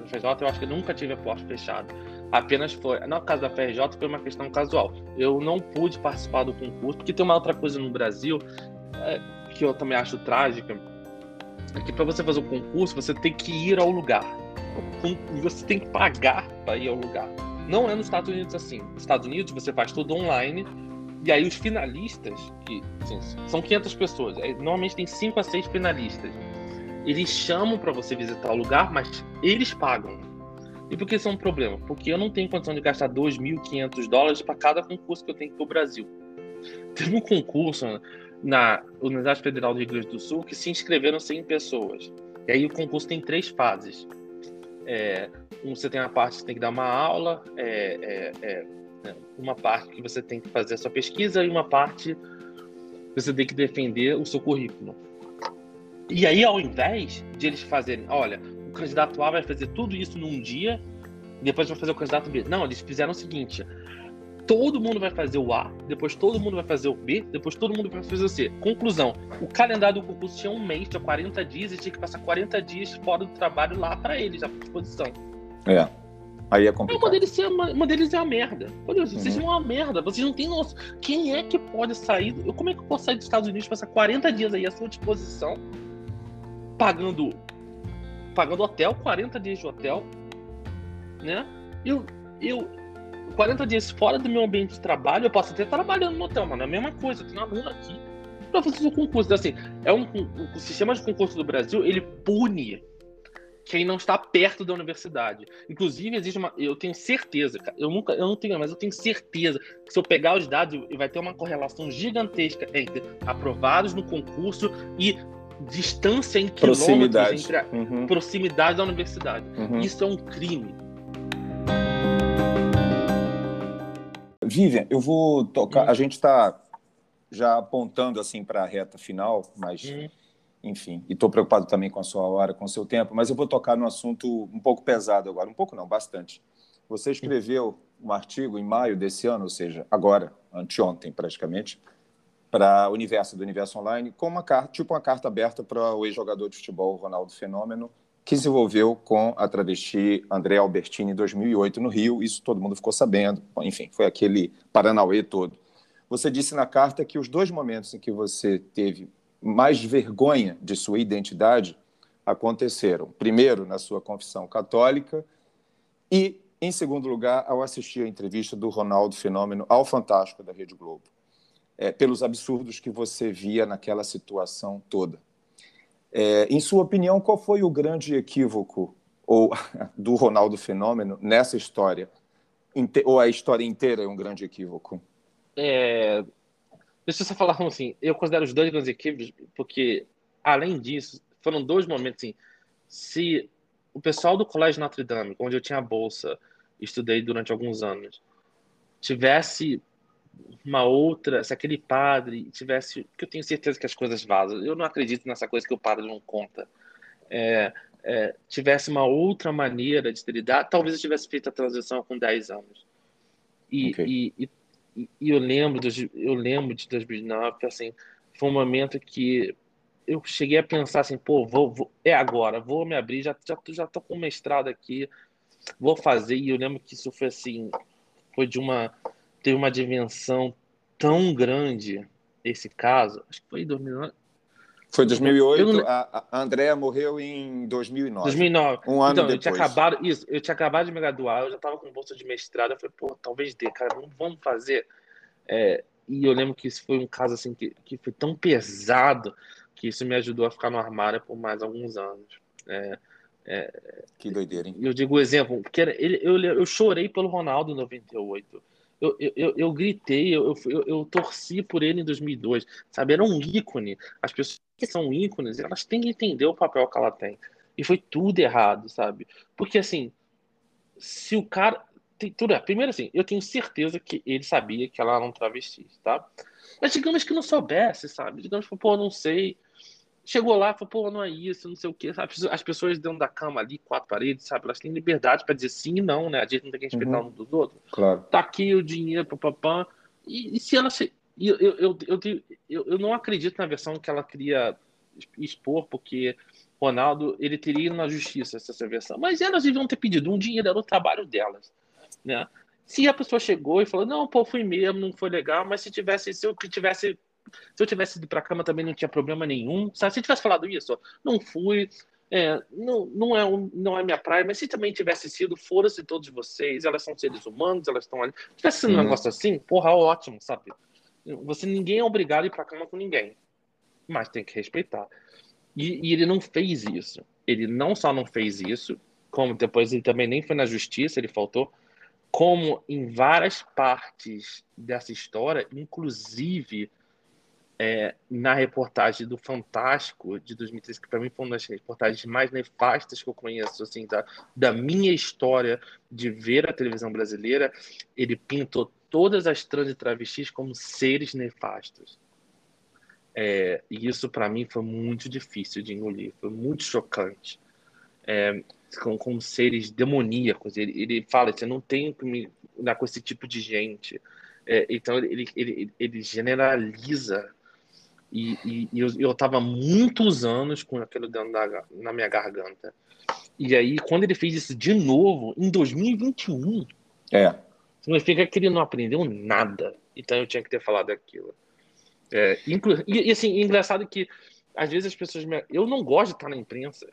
A FRJ eu acho que nunca tive a porta fechada. Apenas foi. No caso da FRJ foi uma questão casual. Eu não pude participar do concurso, porque tem uma outra coisa no Brasil é, que eu também acho trágica é que para você fazer o concurso, você tem que ir ao lugar. Você tem que pagar para ir ao lugar. Não é nos Estados Unidos assim. Nos Estados Unidos você faz tudo online e aí os finalistas, que assim, são 500 pessoas, normalmente tem 5 a 6 finalistas. Eles chamam para você visitar o lugar, mas eles pagam. E por que isso é um problema? Porque eu não tenho condição de gastar 2.500 dólares para cada concurso que eu tenho para o Brasil. Teve um concurso na Universidade Federal do Rio Grande do Sul que se inscreveram 100 pessoas. E aí o concurso tem três fases. É, um, você tem uma parte que tem que dar uma aula, é, é, é né, uma parte que você tem que fazer a sua pesquisa e uma parte que você tem que defender o seu currículo. E aí, ao invés de eles fazerem, olha, o candidato A vai fazer tudo isso num dia, depois vai fazer o candidato B. Não, eles fizeram o seguinte: todo mundo vai fazer o A, depois todo mundo vai fazer o B, depois todo mundo vai fazer o C. Conclusão: o calendário do concurso tinha um mês, tinha 40 dias e tinha que passar 40 dias fora do trabalho lá para eles, à disposição. É. Aí é complicado. Uma deles é uma, uma deles é uma merda. Meu Deus, vocês uhum. são uma merda. Vocês não têm noção. Quem é que pode sair? Como é que eu posso sair dos Estados Unidos passar 40 dias aí à sua disposição, pagando pagando hotel, 40 dias de hotel, né? Eu, eu, 40 dias fora do meu ambiente de trabalho, eu posso até estar trabalhando no hotel, mas é a mesma coisa, eu tenho um aluno aqui para fazer o concurso. Então, assim, é um, o sistema de concurso do Brasil, ele pune quem não está perto da universidade. Inclusive, existe uma. Eu tenho certeza, cara, eu nunca, eu não tenho, mas eu tenho certeza que se eu pegar os dados, vai ter uma correlação gigantesca entre aprovados no concurso e distância em proximidade. entre a uhum. proximidade da universidade. Uhum. Isso é um crime. Vivian, eu vou tocar. Hum. A gente está já apontando assim para a reta final, mas hum. enfim, e estou preocupado também com a sua hora, com o seu tempo, mas eu vou tocar no assunto um pouco pesado agora, um pouco não, bastante. Você escreveu um artigo em maio desse ano, ou seja, agora, anteontem praticamente, para o Universo do Universo Online, com uma carta, tipo uma carta aberta para o ex-jogador de futebol Ronaldo Fenômeno, que se envolveu com a travesti André Albertini em 2008 no Rio. Isso todo mundo ficou sabendo. Enfim, foi aquele Paranauê todo. Você disse na carta que os dois momentos em que você teve mais vergonha de sua identidade aconteceram. Primeiro, na sua confissão católica e, em segundo lugar, ao assistir a entrevista do Ronaldo Fenômeno ao Fantástico da Rede Globo. É, pelos absurdos que você via naquela situação toda. É, em sua opinião, qual foi o grande equívoco ou do Ronaldo Fenômeno nessa história? Ou a história inteira é um grande equívoco? É, deixa eu só falar assim, eu considero os dois grandes equívocos porque, além disso, foram dois momentos assim, se o pessoal do Colégio Notre Dame, onde eu tinha bolsa, estudei durante alguns anos, tivesse uma outra, se aquele padre tivesse, que eu tenho certeza que as coisas vazam, eu não acredito nessa coisa que o padre não conta, é, é, tivesse uma outra maneira de ter lidado, talvez eu tivesse feito a transição com 10 anos. E, okay. e, e, e, eu lembro dos, eu lembro de 2009 que assim foi um momento que eu cheguei a pensar assim, pô, vou, vou, é agora, vou me abrir, já, já, já tô com mestrado aqui, vou fazer. E eu lembro que isso foi assim, foi de uma, teve uma dimensão tão grande esse caso, acho que foi em 2009. Foi 2008, não... a, a Andrea morreu em 2009. 2009. Um ano então, depois. Eu tinha, acabado, isso, eu tinha acabado de me graduar, eu já estava com bolsa de mestrado, eu falei, pô, talvez dê, cara, vamos fazer. É, e eu lembro que isso foi um caso assim que, que foi tão pesado que isso me ajudou a ficar no armário por mais alguns anos. É, é, que doideira, hein? Eu digo o exemplo, porque ele, eu, eu chorei pelo Ronaldo em 98. Eu, eu, eu gritei, eu, eu, eu, torci por ele em 2002, sabe? Era um ícone. As pessoas que são ícones, elas têm que entender o papel que ela tem. E foi tudo errado, sabe? Porque, assim, se o cara. Tem tudo é. Primeiro, assim, eu tenho certeza que ele sabia que ela era um travesti, tá? Mas digamos que não soubesse, sabe? Digamos que, pô, não sei. Chegou lá, falou, pô, não é isso, não sei o quê. Sabe? As pessoas dentro da cama ali, quatro paredes, sabe? Elas têm liberdade para dizer sim e não, né? A gente não tem que respeitar uhum. um dos outros. Claro. Tá aqui o dinheiro, papapá. E, e se ela. Se... Eu, eu, eu, eu, eu, não acredito na versão que ela queria expor, porque Ronaldo ele teria ido na justiça essa versão. Mas elas deviam ter pedido um dinheiro, era o trabalho delas. Né? Se a pessoa chegou e falou, não, pô, fui mesmo, não foi legal, mas se tivesse, se eu tivesse se eu tivesse ido para a cama também não tinha problema nenhum. Sabe? Se eu tivesse falado isso, não fui, é, não, não, é um, não é minha praia, mas se também tivesse sido, foram-se todos vocês, elas são seres humanos, elas estão ali. Se tivesse sido um uhum. negócio assim, porra, ótimo, sabe? Você ninguém é obrigado a ir para cama com ninguém, mas tem que respeitar. E, e, ele não fez isso. Ele não só não fez isso, como depois ele também nem foi na justiça, ele faltou, como em várias partes dessa história, inclusive é, na reportagem do Fantástico de 2013, que para mim foi uma das reportagens mais nefastas que eu conheço, assim, da, da minha história de ver a televisão brasileira, ele pintou todas as trans e travestis como seres nefastos. É, e isso para mim foi muito difícil de engolir, foi muito chocante. É, como, como, seres demoníacos. Ele, ele fala: você não tem que me dar com esse tipo de gente. É, então ele, ele, ele generaliza e, e, eu estava muitos anos com aquilo dentro da, na minha garganta. E aí, quando ele fez isso de novo, em 2021, é. significa que ele não aprendeu nada. Então eu tinha que ter falado aquilo. É, inclu... e, e assim, engraçado que às vezes as pessoas me... Eu não gosto de estar na imprensa.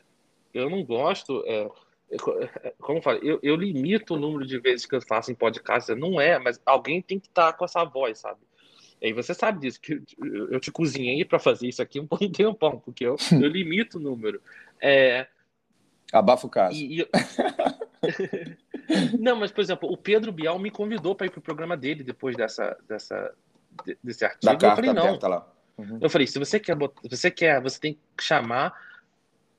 Eu não gosto. É, é como eu falei, eu, eu, limito o número de vezes que eu faço em podcast. Não é, mas alguém tem que estar com essa voz, sabe? E aí você sabe disso, que eu te cozinhei para fazer isso aqui um bom tempão, porque eu, eu limito o número. É... Abafa o caso. E, e... Não, mas, por exemplo, o Pedro Bial me convidou para ir para o programa dele depois dessa, dessa, desse artigo. Da carta eu falei, não. lá. Uhum. Eu falei, se você quer, você quer, você tem que chamar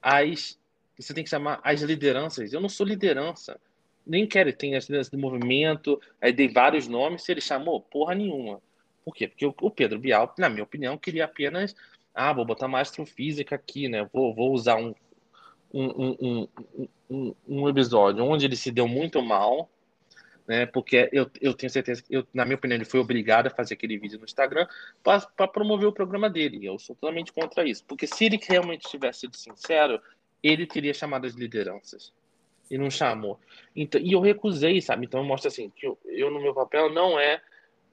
as, você tem que chamar as lideranças. Eu não sou liderança. Nem quero, tem as lideranças do movimento, aí dei vários nomes, se ele chamou, porra nenhuma. Por quê? Porque o Pedro Bial, na minha opinião, queria apenas. Ah, vou botar uma astrofísica aqui, né? Vou, vou usar um, um, um, um, um episódio onde ele se deu muito mal, né? Porque eu, eu tenho certeza que, eu, na minha opinião, ele foi obrigado a fazer aquele vídeo no Instagram para promover o programa dele. Eu sou totalmente contra isso. Porque se ele realmente tivesse sido sincero, ele teria chamado as lideranças. E não chamou. Então, e eu recusei, sabe? Então mostra assim que eu, eu no meu papel não é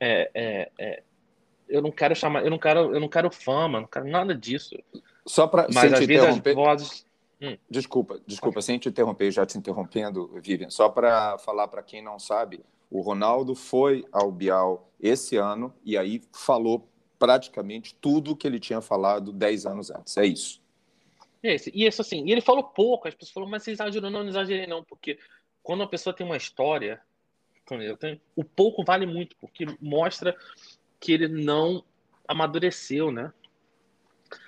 é, é, é, eu não quero chamar, eu não quero, eu não quero fama, não quero nada disso. Só para mas as vozes. Hum. Desculpa, desculpa, sem te interromper, já te interrompendo, Vivian. Só para falar para quem não sabe, o Ronaldo foi ao Bial esse ano e aí falou praticamente tudo que ele tinha falado 10 anos antes. É isso. Esse, e isso assim, e ele falou pouco, as pessoas falaram, mas você exagerou, não, não exagerei não, porque quando a pessoa tem uma história, o pouco vale muito, porque mostra que ele não amadureceu, né?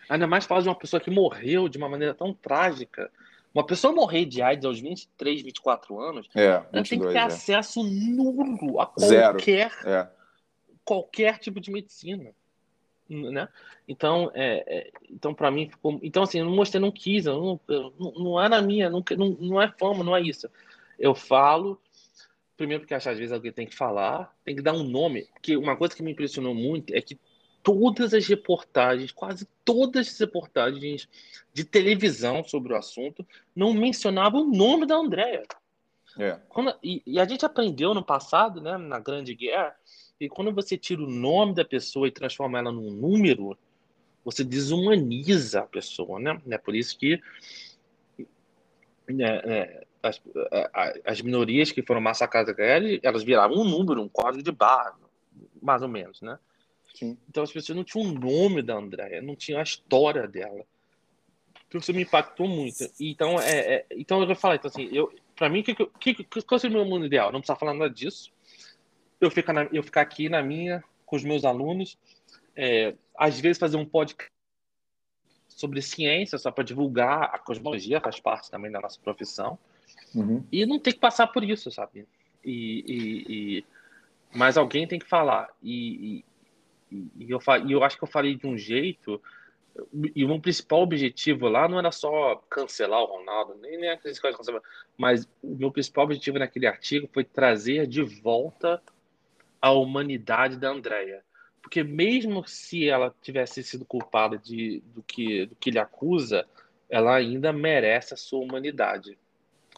Ainda mais fala de uma pessoa que morreu de uma maneira tão trágica. Uma pessoa morrer de AIDS aos 23, 24 anos, é, 22, ela tem que ter é. acesso nulo a qualquer, é. qualquer tipo de medicina. Né? Então, é, é então para mim ficou. Então, assim, eu não mostrei, não quis, não, não, não é na minha, não, não, não é fama, não é isso. Eu falo Primeiro porque acho às vezes alguém tem que falar, tem que dar um nome. Porque uma coisa que me impressionou muito é que todas as reportagens, quase todas as reportagens de televisão sobre o assunto, não mencionavam o nome da Andrea. É. Quando, e, e, a gente aprendeu no passado, né, na Grande Guerra, que quando você tira o nome da pessoa e transforma ela num número, você desumaniza a pessoa, né? É por isso que né, é, as, as, minorias que foram massacradas, elas viravam um número, um código de barra, mais ou menos, né? Sim. Então as pessoas não tinham o nome da Andréia, não tinham a história dela. Então isso me impactou muito. Então, é, é então eu vou falar, então assim, eu, pra mim, que, que, que, qual seria o meu mundo ideal? Não precisa falar nada disso. Eu ficar, na, eu ficar aqui na minha, com os meus alunos, é, às vezes fazer um podcast sobre ciência, só para divulgar a cosmologia, faz parte também da nossa profissão. Uhum. E não tem que passar por isso, sabe? E, e, e... Mas alguém tem que falar. E, e, eu, e eu acho que eu falei de um jeito. E o meu principal objetivo lá não era só cancelar o Ronaldo, nem, nem aquelas coisas cancelar, mas o meu principal objetivo naquele artigo foi trazer de volta a humanidade da Andrea. Porque mesmo se ela tivesse sido culpada de, do, que, do que ele acusa, ela ainda merece a sua humanidade.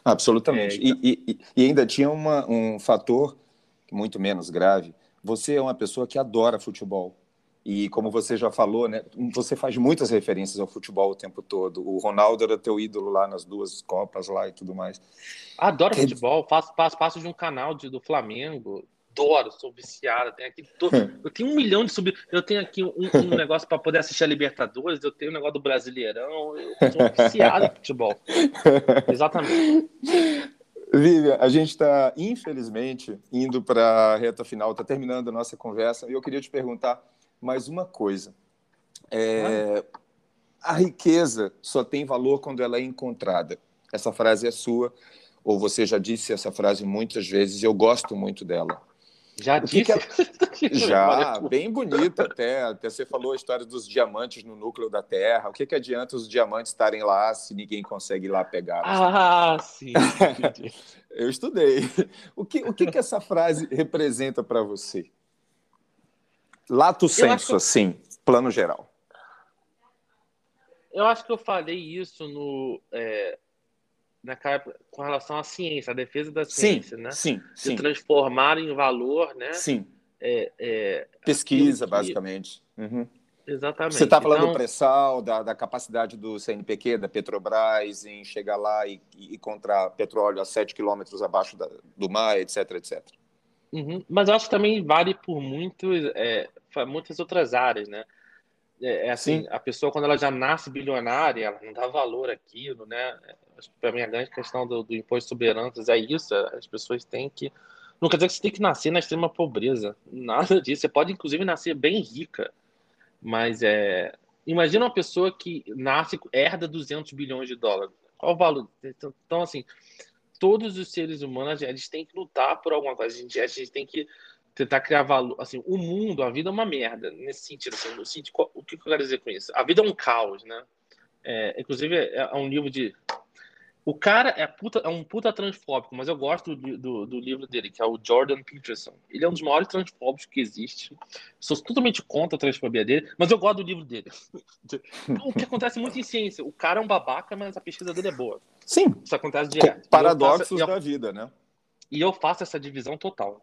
Absolutamente. É, então... e, e, e, ainda tinha uma, um fator muito menos grave. Você é uma pessoa que adora futebol. E como você já falou, né, você faz muitas referências ao futebol o tempo todo. O Ronaldo era teu ídolo lá nas duas Copas lá e tudo mais. Adoro que... futebol, faço, faço parte de um canal de, do Flamengo. Adoro, sou viciada. Tenho aqui to... Eu tenho um milhão de sub. Eu tenho aqui um, um negócio para poder assistir a Libertadores. Eu tenho um negócio do Brasileirão. Eu sou viciada em futebol. Exatamente. Vivian, a gente está, infelizmente, indo para a reta final, está terminando a nossa conversa, e eu queria te perguntar mais uma coisa. É, a riqueza só tem valor quando ela é encontrada. Essa frase é sua, ou você já disse essa frase muitas vezes, e eu gosto muito dela. Já disse? Que que Já, bem bonita até. Até você falou a história dos diamantes no núcleo da Terra. O que, que adianta os diamantes estarem lá se ninguém consegue ir lá pegar? Ah, sim. Eu estudei. O que, o que, que essa frase representa para você? Lato senso, que... assim, plano geral. Eu acho que eu falei isso no, é, naquela, com relação à ciência, a defesa da ciência, sim, né? Sim, sim. De transformar em valor, né? Sim. É, é, Pesquisa, que... basicamente. Uhum. Exatamente. Você está falando então... do pré-sal, da, da, capacidade do CNPq, da Petrobras, em chegar lá e, e encontrar petróleo a 7 quilômetros abaixo da, do mar, etc, etc. Uhum. Mas eu acho que também vale por muitos, é, muitas outras áreas, né? É, é assim, Sim. a pessoa quando ela já nasce bilionária, ela não dá valor àquilo, né? Para mim a grande questão do, do imposto sobre heranças é isso, as pessoas têm que não quer dizer que você tem que nascer na extrema pobreza, nada disso. Você pode inclusive nascer bem rica, mas é imagina uma pessoa que nasce herda 200 bilhões de dólares. Qual o valor? Então assim, todos os seres humanos eles têm que lutar por alguma coisa. A gente, a gente tem que tentar criar valor. Assim, o mundo, a vida é uma merda, nesse sentido. Assim, no sentido o que eu quero dizer com isso? A vida é um caos, né? É, inclusive, é, é um livro de. O cara é, puta, é um puta transfóbico, mas eu gosto do, do, do, livro dele, que é o Jordan Peterson. Ele é um dos maiores transfóbicos que existe. Sou totalmente contra a transfobia dele, mas eu gosto do livro dele. o que acontece muito em ciência. O cara é um babaca, mas a pesquisa dele é boa. Sim. Isso acontece direto. Paradoxos faço, da vida, né? E eu faço essa divisão total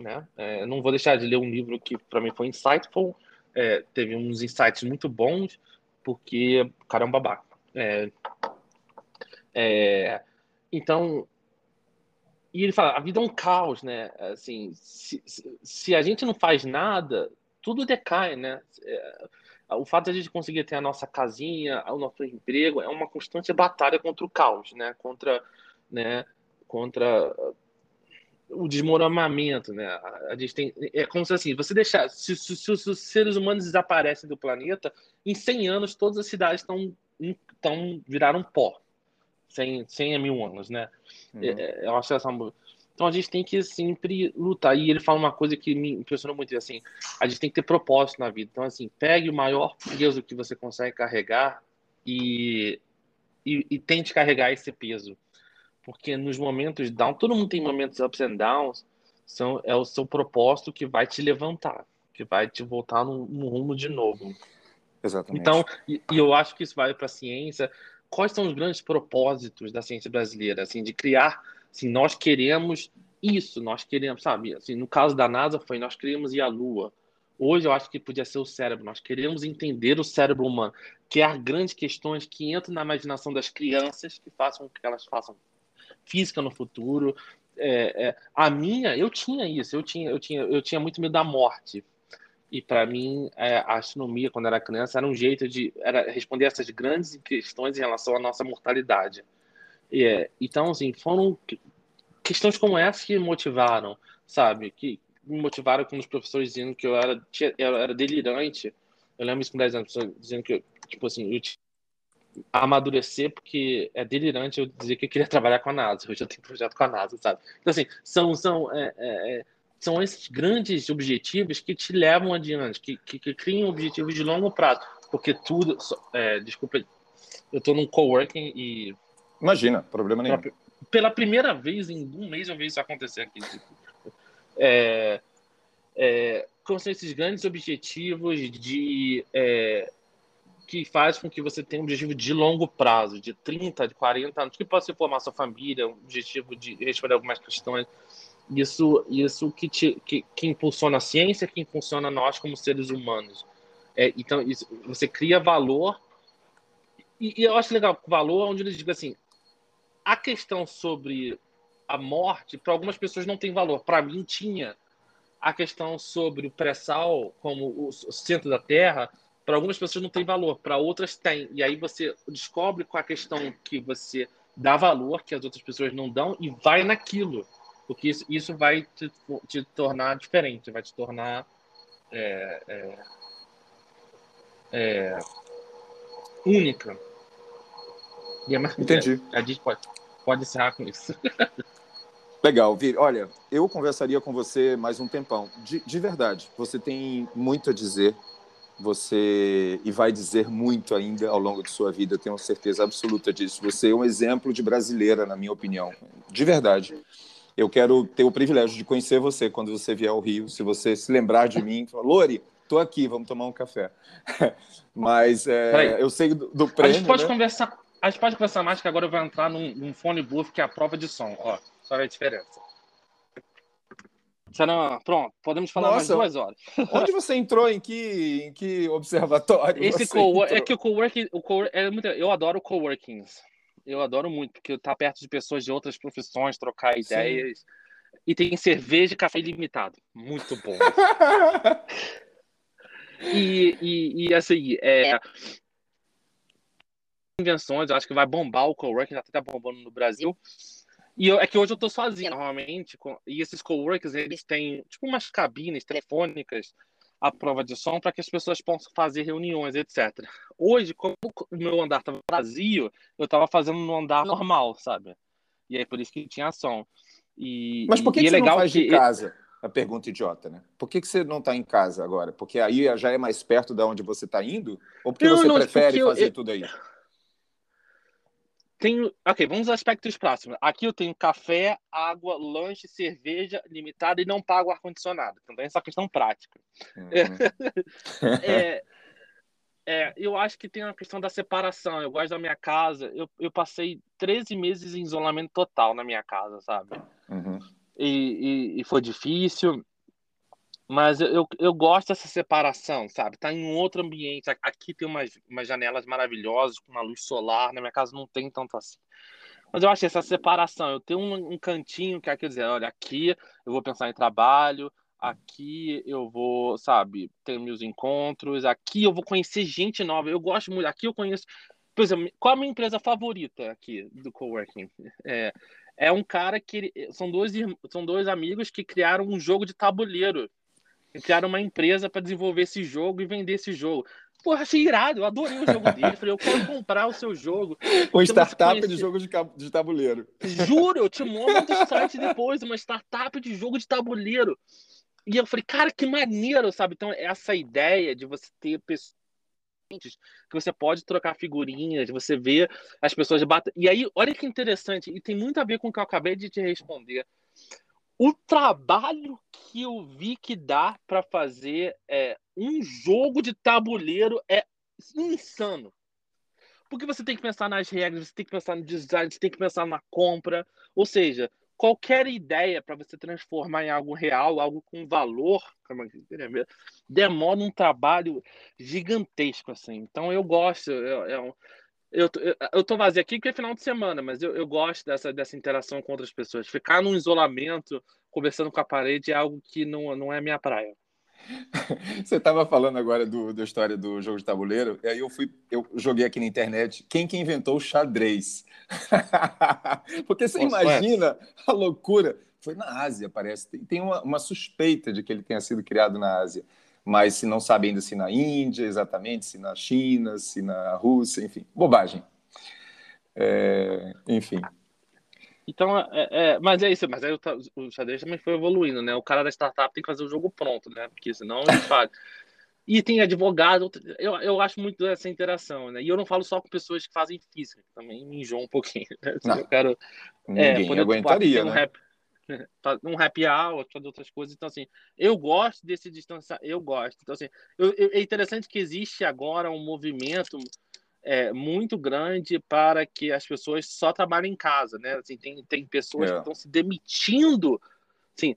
né? É, não vou deixar de ler um livro que para mim foi insightful, é, teve uns insights muito bons, porque o cara é um babaca. É, é, então, e ele fala, a vida é um caos, né? Assim, se, se a gente não faz nada, tudo decai, né? É, o fato de a gente conseguir ter a nossa casinha, o nosso emprego, é uma constante batalha contra o caos, né? Contra, né? Contra o desmoronamento, né? A gente tem é como se assim, você deixar se, se, se, os seres humanos desaparecem do planeta, em 100 anos todas as cidades estão estão viraram pó. 100, 100 mil anos, né? Uhum. É, é, acho essa então a gente tem que sempre lutar. E ele fala uma coisa que me impressionou muito, assim, a gente tem que ter propósito na vida. Então assim, pegue o maior peso que você consegue carregar e, e, e tente carregar esse peso porque nos momentos down, todo mundo tem momentos ups and downs, são, é o seu propósito que vai te levantar, que vai te voltar no, no rumo de novo. Exatamente. Então, e, e eu acho que isso vale para a ciência. Quais são os grandes propósitos da ciência brasileira? Assim, de criar, assim, nós queremos isso, nós queremos, sabe? Assim, no caso da NASA foi nós queríamos ir à Lua. Hoje eu acho que podia ser o cérebro. Nós queremos entender o cérebro humano, criar grandes questões que entram na imaginação das crianças, que façam que elas façam física no futuro. É, é, a minha, eu tinha isso, eu tinha, eu tinha, eu tinha muito medo da morte. E para mim, é, a astronomia, quando era criança, era um jeito de era responder essas grandes questões em relação à nossa mortalidade. É, então, assim, foram questões como essa que me motivaram, sabe? Que me motivaram com os professores dizendo que eu era, eu era delirante. Eu lembro isso com 10 anos, dizendo que, tipo assim, eu tinha amadurecer, porque é delirante eu dizer que eu queria trabalhar com a NASA. Eu já tenho projeto com a NASA, sabe? Então, assim, são, são é, é, é são esses grandes objetivos que te levam adiante, que, que, que criam objetivos de longo prazo. Porque tudo. É, desculpa, eu estou num coworking e. Imagina, problema nenhum. Pela, pela, primeira vez em um mês eu vi isso acontecer aqui. É, é, como são esses grandes objetivos de. É, que faz com que você tenha um objetivo de longo prazo, de 30, de 40 anos, que pode ser formar sua família, um objetivo de responder algumas questões isso, isso que, te, que, que impulsiona a ciência, que impulsiona nós como seres humanos. É, então, isso, você cria valor. E, e, eu acho legal valor onde eles digam assim: a questão sobre a morte, para algumas pessoas não tem valor. Para mim, tinha. A questão sobre o pré-sal como o centro da Terra, para algumas pessoas não tem valor, para outras tem. E aí você descobre com a questão que você dá valor, que as outras pessoas não dão, e vai naquilo porque isso, isso vai te, te tornar diferente, vai te tornar é, é, é, única. E é mais, Entendi. A gente pode, pode encerrar com isso. Legal, Vi. Olha, eu conversaria com você mais um tempão. De, de verdade, você tem muito a dizer. Você e vai dizer muito ainda ao longo de sua vida, tenho certeza absoluta disso. Você é um exemplo de brasileira, na minha opinião, de verdade eu quero ter o privilégio de conhecer você quando você vier ao Rio. Se você se lembrar de mim, falar, Lori, tô aqui, vamos tomar um café. Mas é, eu sei do, do prêmio. A gente pode né? conversar. A gente pode conversar mais que agora eu vou entrar num, num fone booth que é a prova de som. Ó, só a diferença. Será, pronto, podemos falar Nossa, mais duas horas. Onde você entrou? Em que, em que observatório? Esse co é que o coworking, o co é muito, eu adoro coworkings eu adoro muito, porque estar tá perto de pessoas de outras profissões, trocar ideias. Sim. E tem cerveja e café ilimitado. Muito bom. e, e, e, assim, é, invenções, eu acho que vai bombar o coworking, já está bombando no Brasil. E eu, é que hoje eu estou sozinho, normalmente, com, e esses coworkers, eles têm, tipo, umas cabines telefônicas a prova de som para que as pessoas possam fazer reuniões, etc. Hoje, como o meu andar estava vazio, eu estava fazendo no andar normal, sabe? E aí por isso que tinha som. E, Mas por que, que é você legal não faz que... de casa? A pergunta idiota, né? Por que, que você não está em casa agora? Porque aí já é mais perto de onde você está indo? Ou porque não, você não, prefere fazer eu... tudo aí? Tenho. Ok, vamos aos aspectos próximos. Aqui eu tenho café, água, lanche, cerveja limitada e não pago ar-condicionado. Então tem essa questão prática. Uhum. é, é, eu acho que tem uma questão da separação. Eu gosto da minha casa. Eu, eu passei 13 meses em isolamento total na minha casa, sabe? Uhum. E, e, e foi difícil. Mas eu, eu gosto dessa separação, sabe? Tá em um outro ambiente. Aqui tem umas, umas janelas maravilhosas com uma luz solar. Na minha casa não tem tanto assim. Mas eu acho essa separação. Eu tenho um, um cantinho que é quer dizer, olha, aqui eu vou pensar em trabalho, aqui eu vou, sabe, ter meus encontros, aqui eu vou conhecer gente nova. Eu gosto muito. Aqui eu conheço. Por exemplo, qual a minha empresa favorita aqui do coworking? É, é um cara que são dois são dois amigos que criaram um jogo de tabuleiro criaram uma empresa para desenvolver esse jogo e vender esse jogo. Porra, achei irado, eu adorei o jogo dele. Falei, eu quero comprar o seu jogo. Um startup de jogo de tabuleiro. Juro, eu te mostro o site depois, uma startup de jogo de tabuleiro. E eu falei, cara, que maneiro, sabe? Então, essa ideia de você ter pessoas que você pode trocar figurinhas, você vê as pessoas batem. E aí, olha que interessante, e tem muito a ver com o que eu acabei de te responder o trabalho que eu vi que dá para fazer é, um jogo de tabuleiro é insano. Porque você tem que pensar nas regras, você tem que pensar no design, você tem que pensar na compra. Ou seja, qualquer ideia para você transformar em algo real, algo com valor, demora um trabalho gigantesco assim. Então eu gosto, eu, eu, eu, eu tô vazio aqui porque é final de semana, mas eu, eu gosto dessa, dessa interação com outras pessoas. Ficar num isolamento, conversando com a parede, é algo que não, não é minha praia. Você estava falando agora do, da história do jogo de tabuleiro, e aí eu fui, eu joguei aqui na internet quem que inventou o xadrez. Porque você Nossa, imagina a loucura. Foi na Ásia, parece. Tem, tem uma, uma, suspeita de que ele tenha sido criado na Ásia. Mas se não sabe ainda se na Índia, exatamente, se na China, se na Rússia, enfim, bobagem. É, enfim. Então, é, é, mas é isso, mas aí o, o, xadrez também foi evoluindo, né? O cara da startup tem que fazer o jogo pronto, né? Porque senão ele faz. E tem advogado, eu, eu acho muito essa interação, né? E eu não falo só com pessoas que fazem física, que também me enjoam um pouquinho. Né? Assim, eu quero. É, Ninguém poder, aguentaria, tipo, um, né? Rap, um happy hour, fazer outras coisas. Então, assim, eu gosto desse distanciamento, eu gosto. Então, assim, eu, eu, é interessante que existe agora um movimento é, muito grande para que as pessoas só trabalhem em casa, né? Assim, tem, tem pessoas é. que estão se demitindo, assim,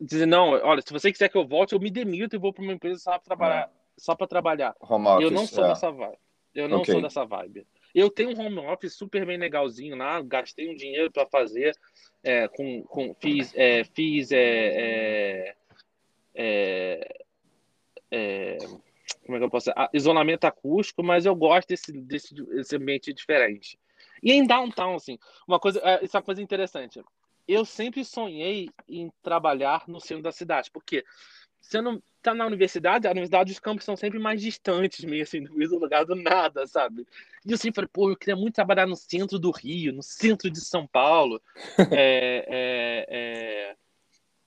dizendo, não, olha, se você quiser que eu volte, eu me demito e vou para uma empresa só para trabalhar. É. Só para trabalhar. Home office, eu não sou é. dessa vibe. Eu não okay. sou dessa vibe. Eu tenho um home office super bem legalzinho lá, gastei um dinheiro para fazer, é, com, com, fiz, é, fiz é, é, é como é que eu posso dizer? isolamento acústico, mas eu gosto desse, desse, desse ambiente diferente. E em downtown, assim, uma coisa, é, isso é uma coisa interessante. Eu sempre sonhei em trabalhar no centro da cidade, porque você não tá na universidade, a universidade os campos são sempre mais distantes, meio assim, do mesmo lugar do nada, sabe? E eu sempre falei, pô, eu queria muito trabalhar no centro do Rio, no centro de São Paulo. é, é, é,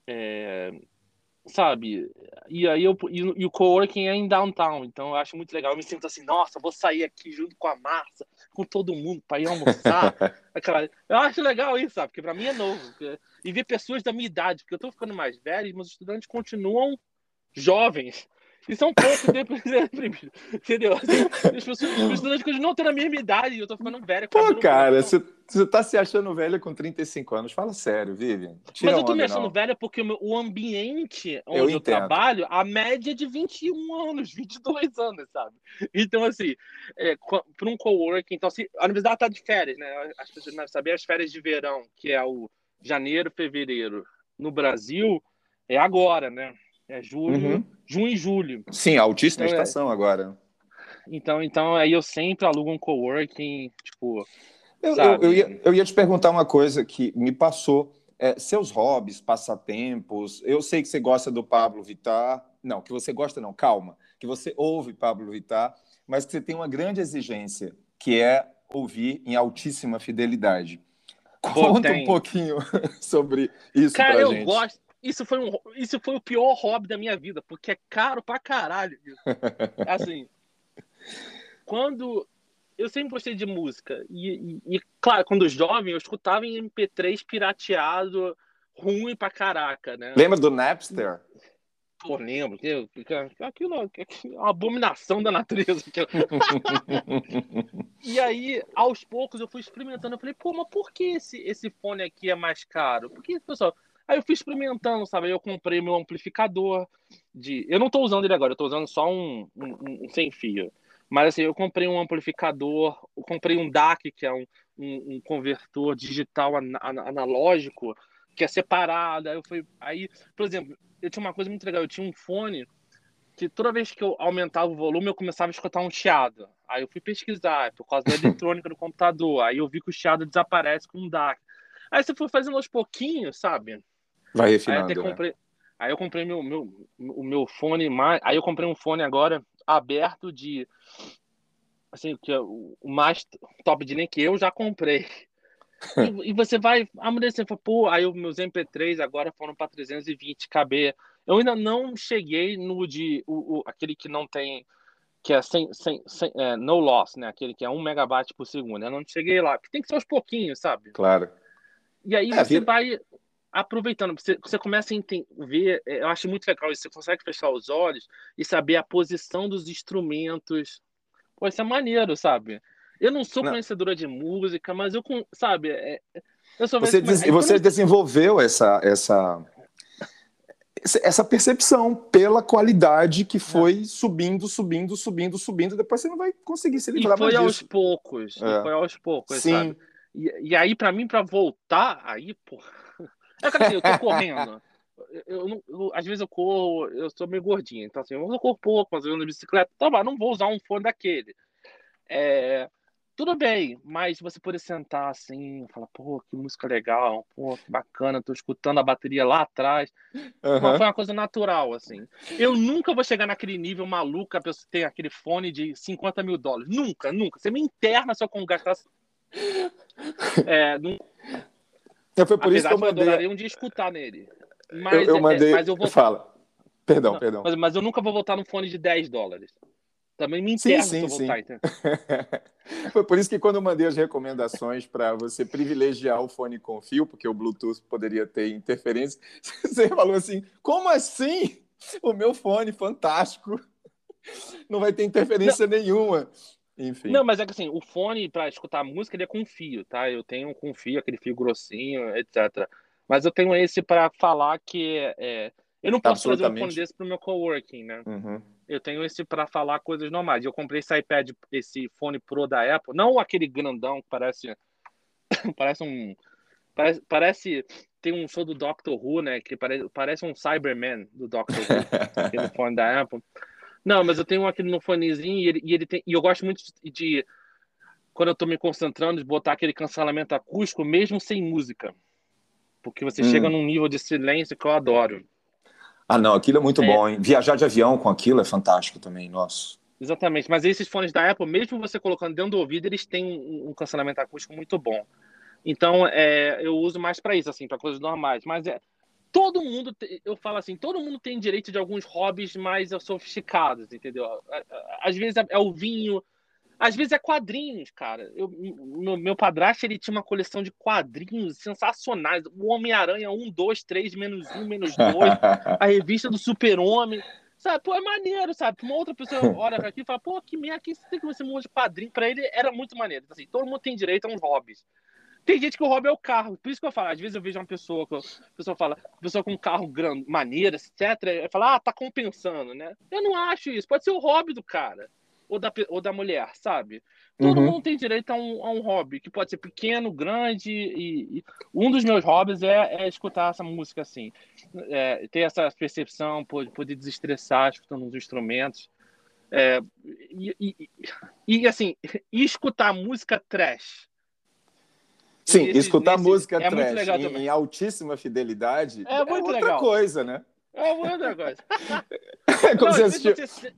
é sabe? E aí eu e, e, o coworking é em downtown, então eu acho muito legal. Eu me sinto assim, nossa, vou sair aqui junto com a massa, com todo mundo para ir almoçar. Aquela, eu acho legal isso, sabe? Porque para mim é novo. Porque, e ver pessoas da minha idade, porque eu tô ficando mais velho, mas os estudantes continuam jovens. E são poucos deprimidos. Entendeu? As pessoas, as pessoas continuam tendo a mesma idade e eu tô ficando velho. Pô, cara, você, você tá se achando velho com 35 anos. Fala sério, Vivian. Tira Mas eu tô me achando não. velho porque o, meu, o ambiente onde eu, eu trabalho, a média é de 21 anos, 22 anos, sabe? Então, assim, é, para um coworking, então, assim, a universidade tá de férias, né? As pessoas devem saber as férias de verão, que é o janeiro, fevereiro. No Brasil, é agora, né? É julho, uhum. junho e julho. Sim, altíssima então, é estação é... agora. Então, então aí eu sempre alugo um coworking, tipo. Eu, eu, eu, ia, eu ia te perguntar uma coisa que me passou. É, seus hobbies, passatempos. Eu sei que você gosta do Pablo Vittar. Não, que você gosta, não, calma. Que você ouve Pablo Vittar, mas que você tem uma grande exigência, que é ouvir em altíssima fidelidade. Conta um pouquinho sobre isso Cara, eu gente. gosto isso foi, um, isso foi o pior hobby da minha vida, porque é caro pra caralho. Assim, quando. Eu sempre gostei de música. E, e, e, claro, quando jovem, eu escutava em MP3 pirateado, ruim pra caraca, né? Lembra do Napster? Pô, lembro. Aquilo, é uma abominação da natureza. e aí, aos poucos, eu fui experimentando. Eu falei, pô, mas por que esse, esse fone aqui é mais caro? Porque, pessoal, Aí eu fui experimentando, sabe? Aí eu comprei meu amplificador de. Eu não estou usando ele agora, eu tô usando só um, um, um, sem fio. Mas assim, eu comprei um amplificador, eu comprei um DAC, que é um, um, um convertor digital an analógico, que é separado. Aí eu fui. Aí, por exemplo, eu tinha uma coisa muito legal, eu tinha um fone que toda vez que eu aumentava o volume, eu começava a escutar um chiado. Aí eu fui pesquisar, por causa da eletrônica do computador. Aí eu vi que o chiado desaparece com um DAC. Aí você foi fazendo aos pouquinos, sabe? Vai refinando. Aí, né? comprei, aí eu comprei meu, meu, o meu fone mais. Aí eu comprei um fone agora aberto de. Assim, que é o mais top de linha que eu já comprei. e, e, você vai. A mulher você fala, pô, aí os meus MP3 agora foram para 320 KB. Eu ainda não cheguei no de. O, o, aquele que não tem. Que é sem, sem, sem é, no loss, né? Aquele que é 1 megabyte por segundo. Eu não cheguei lá. Porque tem que ser aos pouquinhos, sabe? Claro. E aí é, você vira... vai aproveitando, você, você começa a ver, é, eu acho muito legal isso, você consegue fechar os olhos e saber a posição dos instrumentos. Pô, isso é maneiro, sabe? Eu não sou não. conhecedora de música, mas eu, sabe, é, eu sou Você, des você desenvolveu essa, essa, essa percepção pela qualidade que foi é. subindo, subindo, subindo, subindo, depois você não vai conseguir se livrar e foi aos poucos, é. foi aos poucos, Sim. sabe? E, e aí, para mim, para voltar, aí, pô. É que assim, eu tô correndo. Eu, eu, eu, às vezes eu corro, eu sou meio gordinho, então assim, eu corro pouco, mas eu ando de bicicleta, tá, mas não vou usar um fone daquele. É, tudo bem, mas você poder sentar assim, falar, pô, que música legal, pô, que bacana, tô escutando a bateria lá atrás. Uhum. Foi uma coisa natural, assim. Eu nunca vou chegar naquele nível maluco, a pessoa tem aquele fone de 50 mil dólares. Nunca, nunca. Você me interna se eu gastar é, não... é, foi por Apesar isso que eu mandei. Eu um dia escutar nele. Mas eu, eu mandei. mas eu vou... Fala. Perdão, não, perdão. Mas, mas, eu nunca vou voltar no fone de 10 dólares. Também me interna sim, sim, eu. Sim. Foi por isso que quando eu mandei as recomendações para você privilegiar o fone com fio, porque o Bluetooth poderia ter interferência, você falou assim: como assim? O meu fone fantástico não vai ter interferência não. nenhuma. Enfim. Não, mas é que assim, o fone para escutar música ele é com fio, tá? Eu tenho com fio, aquele fio grossinho, etc. Mas eu tenho esse para falar que é, eu não posso trazer um fone desse pro meu coworking, né? Uhum. Eu tenho esse para falar coisas normais. Eu comprei esse iPad, esse fone Pro da Apple, não aquele grandão que parece parece um parece, parece tem um show do Doctor Who, né? Que parece, parece um Cyberman do Doctor Who, aquele fone da Apple. Não, mas eu tenho aqui no fonezinho e ele, e ele tem. E eu gosto muito de, de, quando eu estou me concentrando, de botar aquele cancelamento acústico, mesmo sem música. Porque você hum. chega num nível de silêncio que eu adoro. Ah, não, aquilo é muito é. bom, hein? Viajar de avião com aquilo é fantástico também, nossa. Exatamente, mas esses fones da Apple, mesmo você colocando dentro do ouvido, eles têm um, um cancelamento acústico muito bom. Então, é, eu uso mais para isso, assim, para coisas normais. Mas é, todo mundo, eu falo assim, todo mundo tem direito de alguns hobbies mais sofisticados, entendeu? Às vezes é, é o vinho, às vezes é quadrinhos, cara. Eu, meu, meu padrasto, ele tinha uma coleção de quadrinhos sensacionais. O Homem-Aranha 1, 2, 3, menos 1, menos 2. a revista do Super-Homem. Sabe, pô, é maneiro, sabe? Uma outra pessoa olha aqui e fala, pô, que merda, que você tem que você monte de quadrinho? Pra ele era muito maneiro. Assim, todo mundo tem direito a uns hobbies. Tem gente que o hobby é o carro. Por isso que eu falo, às vezes eu vejo uma pessoa, a pessoa fala, pessoa com um carro grande, maneiro, etc. Fala, ah, tá compensando, né? Eu não acho isso. Pode ser o hobby do cara ou da, ou da mulher, sabe? Todo uhum. mundo tem direito a um, a um hobby, que pode ser pequeno, grande, e, e um dos meus hobbies é, é, escutar essa música assim, é, ter essa percepção, poder, poder desestressar escutando os instrumentos. É, e, e, e, assim, escutar música trash. Sim, nesse, escutar nesse, música é trash em, em, altíssima fidelidade é, é outra legal. coisa, né? É outra coisa. é como Não, você.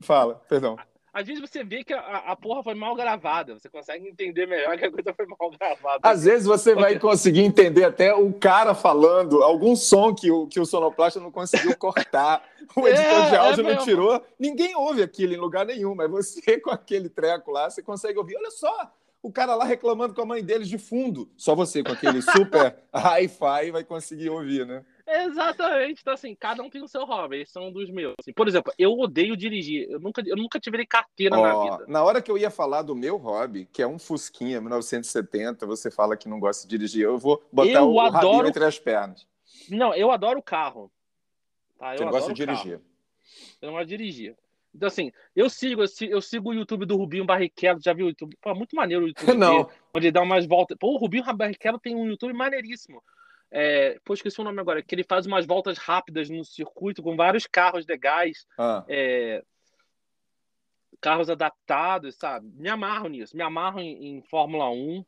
Fala, perdão. Às vezes você vê que a, a porra foi mal gravada, você consegue entender melhor que a coisa foi mal gravada. Às vezes você vai conseguir entender até o cara falando, algum som que o, que o sonoplasta não conseguiu cortar, o é, editor é, de áudio é não tirou. Ninguém ouve aquilo em lugar nenhum, mas você com aquele treco lá, você consegue ouvir. Olha só, o cara lá reclamando com a mãe deles de fundo. Só você com aquele super hi-fi vai conseguir ouvir, né? Exatamente. Então, assim, cada um tem o seu hobby. Esses são dos meus. Assim, por exemplo, eu odeio dirigir. Eu nunca, eu nunca tive carteira oh, na vida. Na hora que eu ia falar do meu hobby, que é um Fusquinha 1970, você fala que não gosta de dirigir. Eu vou botar eu o, adoro... entre as pernas. Não, eu adoro o carro. Tá? Eu não gosta de dirigir. Carro. Eu não gosto de dirigir. Então, assim, eu sigo, eu sigo, o YouTube do Rubinho Barrichello, já viu o YouTube? Pô, muito maneiro o YouTube. Não. Dele, onde ele dá umas voltas. Pô, o Rubinho Barrichello tem um YouTube maneiríssimo. É, pô, esqueci o nome agora, que ele faz umas voltas rápidas no circuito com vários carros legais, ah. é, carros adaptados, sabe? Me amarro nisso, me amarro em, em Fórmula 1,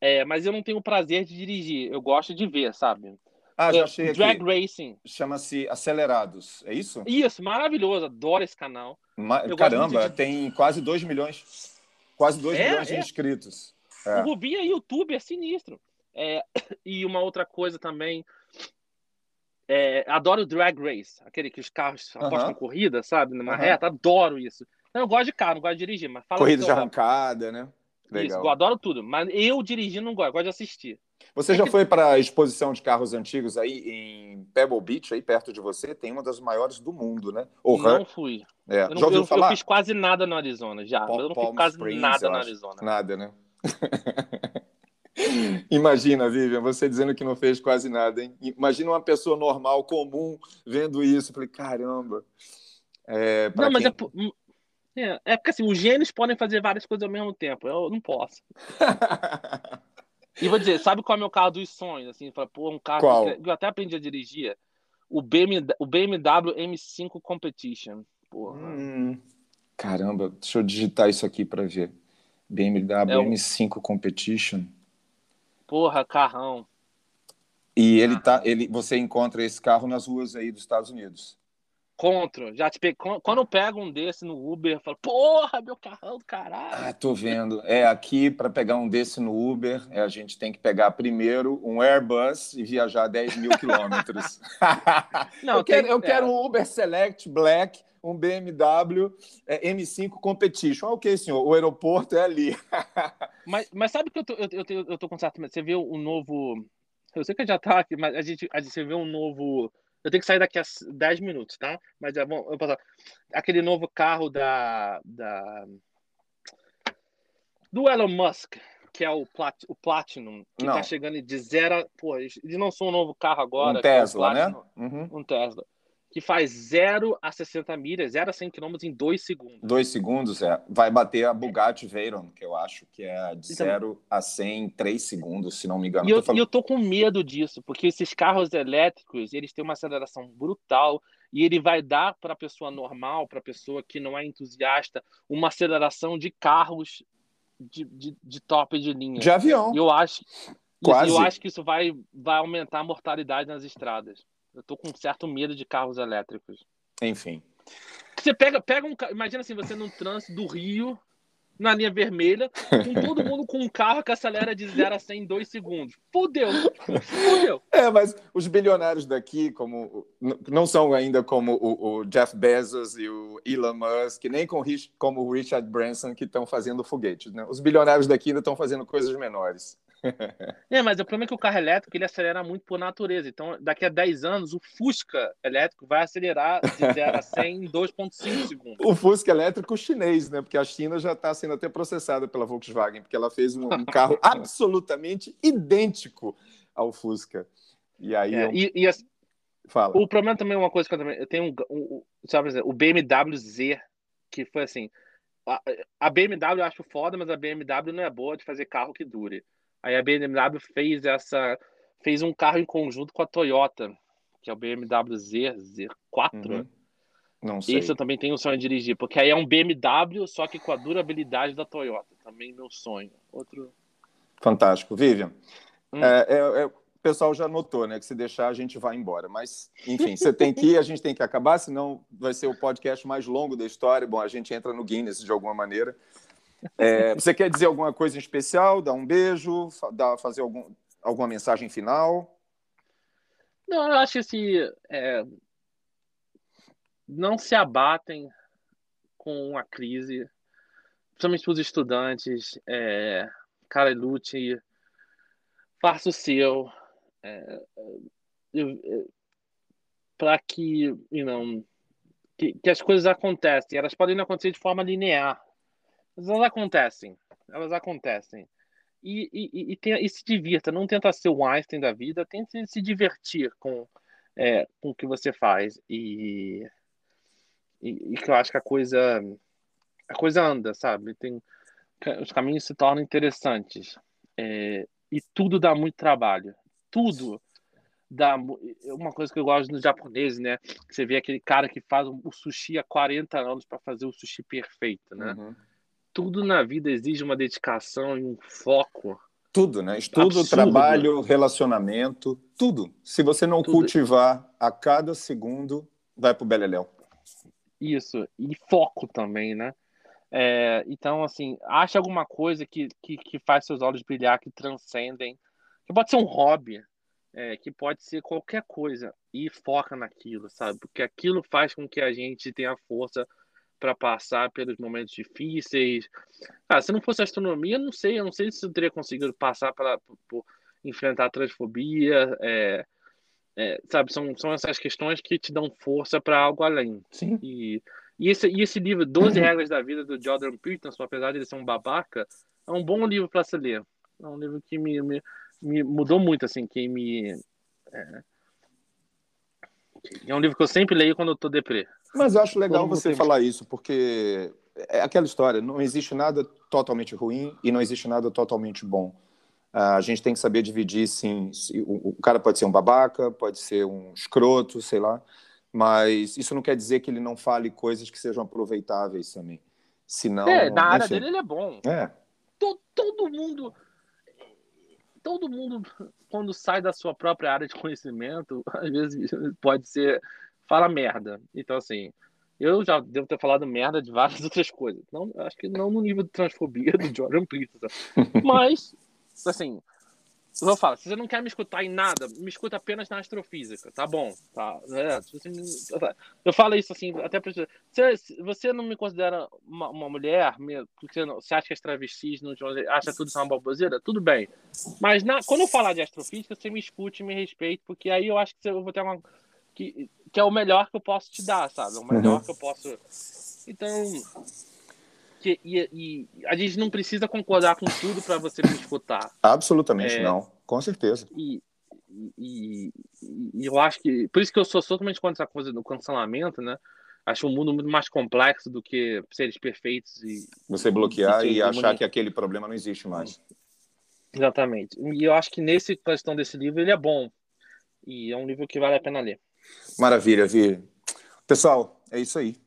é, mas eu não tenho o prazer de dirigir, eu gosto de ver, sabe? Ah, já é, achei Drag aqui. Racing. Chama-se Acelerados, é isso? Isso, maravilhoso, adoro esse canal. Ma Caramba, de... tem quase 2 milhões, quase 2 é, milhões de é. inscritos. O Rubinho é YouTube, é sinistro. É, e uma outra coisa também. É, adoro drag race, aquele que os carros apostam uhum. corrida, sabe? Numa uhum. reta, adoro isso. Eu gosto de carro, não gosto de dirigir, mas Corrida de arrancada, né? Legal. Isso, eu adoro tudo, mas eu dirigir não gosto, eu gosto de assistir. Você já foi para a exposição de carros antigos aí em Pebble Beach, aí perto de você? Tem uma das maiores do mundo, né? O não fui. É. Eu, não, já ouviu eu, falar? eu fiz quase nada no Arizona, já. Palm, eu não fiz quase Springs, nada no Arizona. Nada, né? Imagina, Vivian, você dizendo que não fez quase nada, hein? Imagina uma pessoa normal, comum, vendo isso. Falei, caramba. É, não, mas quem... é, é, é porque assim, os gênios podem fazer várias coisas ao mesmo tempo. Eu não posso. e vou dizer, sabe qual é o meu carro dos sonhos? Assim, fala, pô, um carro qual? que eu até aprendi a dirigir. O BMW, o BMW M5 Competition. Porra. Hum, caramba, deixa eu digitar isso aqui para ver. BMW é M5 Competition. Porra, carrão. E ele tá, ele, você encontra esse carro nas ruas aí dos Estados Unidos. Encontro. Já te pe... Quando eu pego um desse no Uber, eu falo, porra, meu carrão do caralho. Ah, tô vendo. É, aqui para pegar um desse no Uber, é, a gente tem que pegar primeiro um Airbus e viajar 10 mil quilômetros. Não, eu, quero, eu é. quero um Uber Select Black um BMW é, M5 Competition. Ah, ok, senhor, o aeroporto é ali. mas, mas sabe que eu tô, eu, eu, eu tô com certo. Você viu o um novo. Eu sei que já tá aqui, mas a gente, a gente vê um novo. Eu tenho que sair daqui a 10 minutos, tá? Mas é bom, eu posso... aquele novo carro da, da do Elon Musk, que é o, Plat, o Platinum, que não. tá chegando de zero. Pô, eles não são um novo carro agora. Um é Tesla, é né? Uhum. Um Tesla que faz 0 a 60 milhas, 0 a 100 km em 2 segundos. 2 segundos, é. Vai bater a Bugatti Veyron, que eu acho que é de 0 então, a 100 em 3 segundos, se não me engano. E eu, falando... e eu tô com medo disso, porque esses carros elétricos, eles têm uma aceleração brutal e ele vai dar para a pessoa normal, para a pessoa que não é entusiasta, uma aceleração de carros de, de, de top de linha. De avião. Eu acho, Quase. eu acho que isso vai, vai aumentar a mortalidade nas estradas. Eu tô com um certo medo de carros elétricos. Enfim. Você pega, pega um Imagina assim, você no trânsito do Rio, na linha vermelha, com todo mundo com um carro que acelera de 0 a 100 em 2 segundos. Fudeu! Fudeu! É, mas os bilionários daqui, como não são ainda como o, o Jeff Bezos e o Elon Musk, nem com, como o Richard Branson, que estão fazendo foguetes. Né? Os bilionários daqui ainda estão fazendo coisas menores é, mas o problema é que o carro elétrico ele acelera muito por natureza. Então, daqui a 10 anos, o Fusca elétrico vai acelerar de 0 a 100 em 2,5 segundos. O Fusca elétrico chinês, né? Porque a China já está sendo até processada pela Volkswagen, porque ela fez um, um carro absolutamente idêntico ao Fusca. E aí. É, eu... e, e assim, Fala. O problema também é uma coisa que eu também. Eu tenho um. um sabe, o BMW Z, que foi assim. A, a BMW eu acho foda, mas a BMW não é boa de fazer carro que dure. Aí a BMW fez essa fez um carro em conjunto com a Toyota, que é o BMW Z, Z4. Uhum. Não sei. Esse eu também tenho o sonho de dirigir, porque aí é um BMW, só que com a durabilidade da Toyota. Também meu sonho. Outro. Fantástico. Vivian, hum. é, é, é, o pessoal já notou, né? Que se deixar a gente vai embora. Mas, enfim, você tem que ir, a gente tem que acabar, senão vai ser o podcast mais longo da história. Bom, a gente entra no Guinness de alguma maneira. É, você quer dizer alguma coisa em especial? Dar um beijo? Dar, fazer algum, alguma mensagem final? Não, eu acho que assim, é, não se abatem com a crise, principalmente para os estudantes. É, cara, lute, faça o seu. É, é para que, you know, que, que, as coisas acontecem. Elas podem não acontecer de forma linear, mas elas acontecem. Elas acontecem. E, e, e, e se divirta. Não tenta ser o Einstein da vida. Tente se divertir com, é, com o que você faz. E, e, que eu acho que a coisa a coisa anda, sabe? Tem, os caminhos se tornam interessantes. É, e tudo dá muito trabalho. Tudo dá. Uma coisa que eu gosto nos japoneses, né? Você vê aquele cara que faz o sushi há 40 anos para fazer o sushi perfeito, né? Uhum tudo na vida exige uma dedicação e um foco. Tudo, né? Estudo, Absurdo. trabalho, relacionamento, tudo. Se você não tudo. cultivar a cada segundo, vai pro beleléu. Isso, e foco também, né? É, então, assim, acha alguma coisa que, que, que, faz seus olhos brilhar, que transcendem, que pode ser um hobby, é, que pode ser qualquer coisa, e foca naquilo, sabe? Porque aquilo faz com que a gente tenha força para passar pelos momentos difíceis. Ah, se não fosse astronomia, não sei, eu não sei se eu teria conseguido passar para enfrentar a transfobia, é, é, sabe? São, são essas questões que te dão força para algo além. Sim. E, e, esse, e esse livro, 12 uhum. Regras da Vida, do Jordan Peterson, apesar de ele ser um babaca, é um bom livro para se ler. É um livro que me, me, me mudou muito, assim, que me... É, é um livro que eu sempre leio quando eu tô deprê. Mas eu acho legal você falar isso, porque é aquela história, não existe nada totalmente ruim e não existe nada totalmente bom. A gente tem que saber dividir, sim. O cara pode ser um babaca, pode ser um escroto, sei lá, mas isso não quer dizer que ele não fale coisas que sejam aproveitáveis também. Senão, é, na área dele ele é bom. É. Todo, todo mundo todo mundo, quando sai da sua própria área de conhecimento, às vezes pode ser. fala merda. Então, assim, eu já devo ter falado merda de várias outras coisas. Não, acho que não no nível de transfobia do Jordan Peterson. Mas, assim, eu falo, se você não quer me escutar em nada, me escuta apenas na astrofísica, tá bom? Tá, é, eu falo isso assim, até pra você. Você não me considera uma, uma mulher, porque você acha que as travestis não acha tudo isso uma baboseira? Tudo bem. Mas na, quando eu falar de astrofísica, você me escute e me respeite, porque aí eu acho que eu vou ter uma. Que, que é o melhor que eu posso te dar, sabe? É o melhor uhum. que eu posso. Então, que, e, e, a gente não precisa concordar com tudo para você me escutar. Absolutamente é, não, com certeza. E, e, e, eu acho que. Por isso que eu sou totalmente contra essa coisa do cancelamento, né? Acho o um mundo muito mais complexo do que seres perfeitos e. Você bloquear e, achar que aquele problema não existe mais. Exatamente. E eu acho que nesse questão desse livro ele é bom. E é um livro que vale a pena ler. Maravilha, Vi. Pessoal, é isso aí.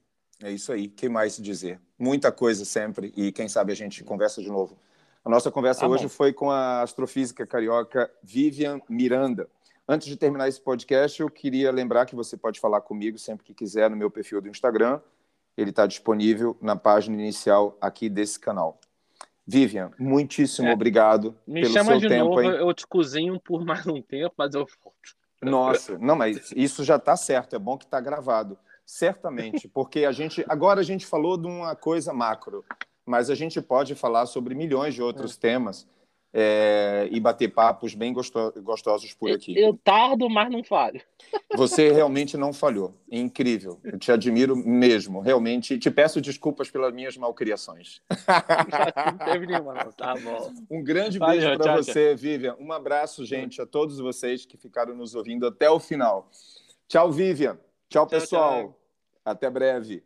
É isso aí. O que mais dizer? Muita coisa sempre. E quem sabe a gente conversa de novo. A nossa conversa tá hoje foi com a astrofísica carioca Vivian Miranda. Antes de terminar esse podcast, eu queria lembrar que você pode falar comigo sempre que quiser no meu perfil do Instagram. Ele está disponível na página inicial aqui desse canal. Vivian, muitíssimo é. obrigado Me pelo chama seu de tempo. Novo, eu te cozinho por mais um tempo, mas eu volto. Nossa, não, mas isso já está certo. É bom que está gravado. Certamente, porque a gente agora a gente falou de uma coisa macro, mas a gente pode falar sobre milhões de outros é. temas é, e bater papos bem gostosos por aqui. Eu tardo, mas não falho. Você realmente não falhou. Incrível. Eu te admiro mesmo. Realmente. Te peço desculpas pelas minhas malcriações. não teve nenhuma, não. Tá bom. Um grande beijo para você, Vivian. Um abraço, gente, a todos vocês que ficaram nos ouvindo até o final. Tchau, Vivian. Tchau, pessoal. Tchau, tchau. Até breve.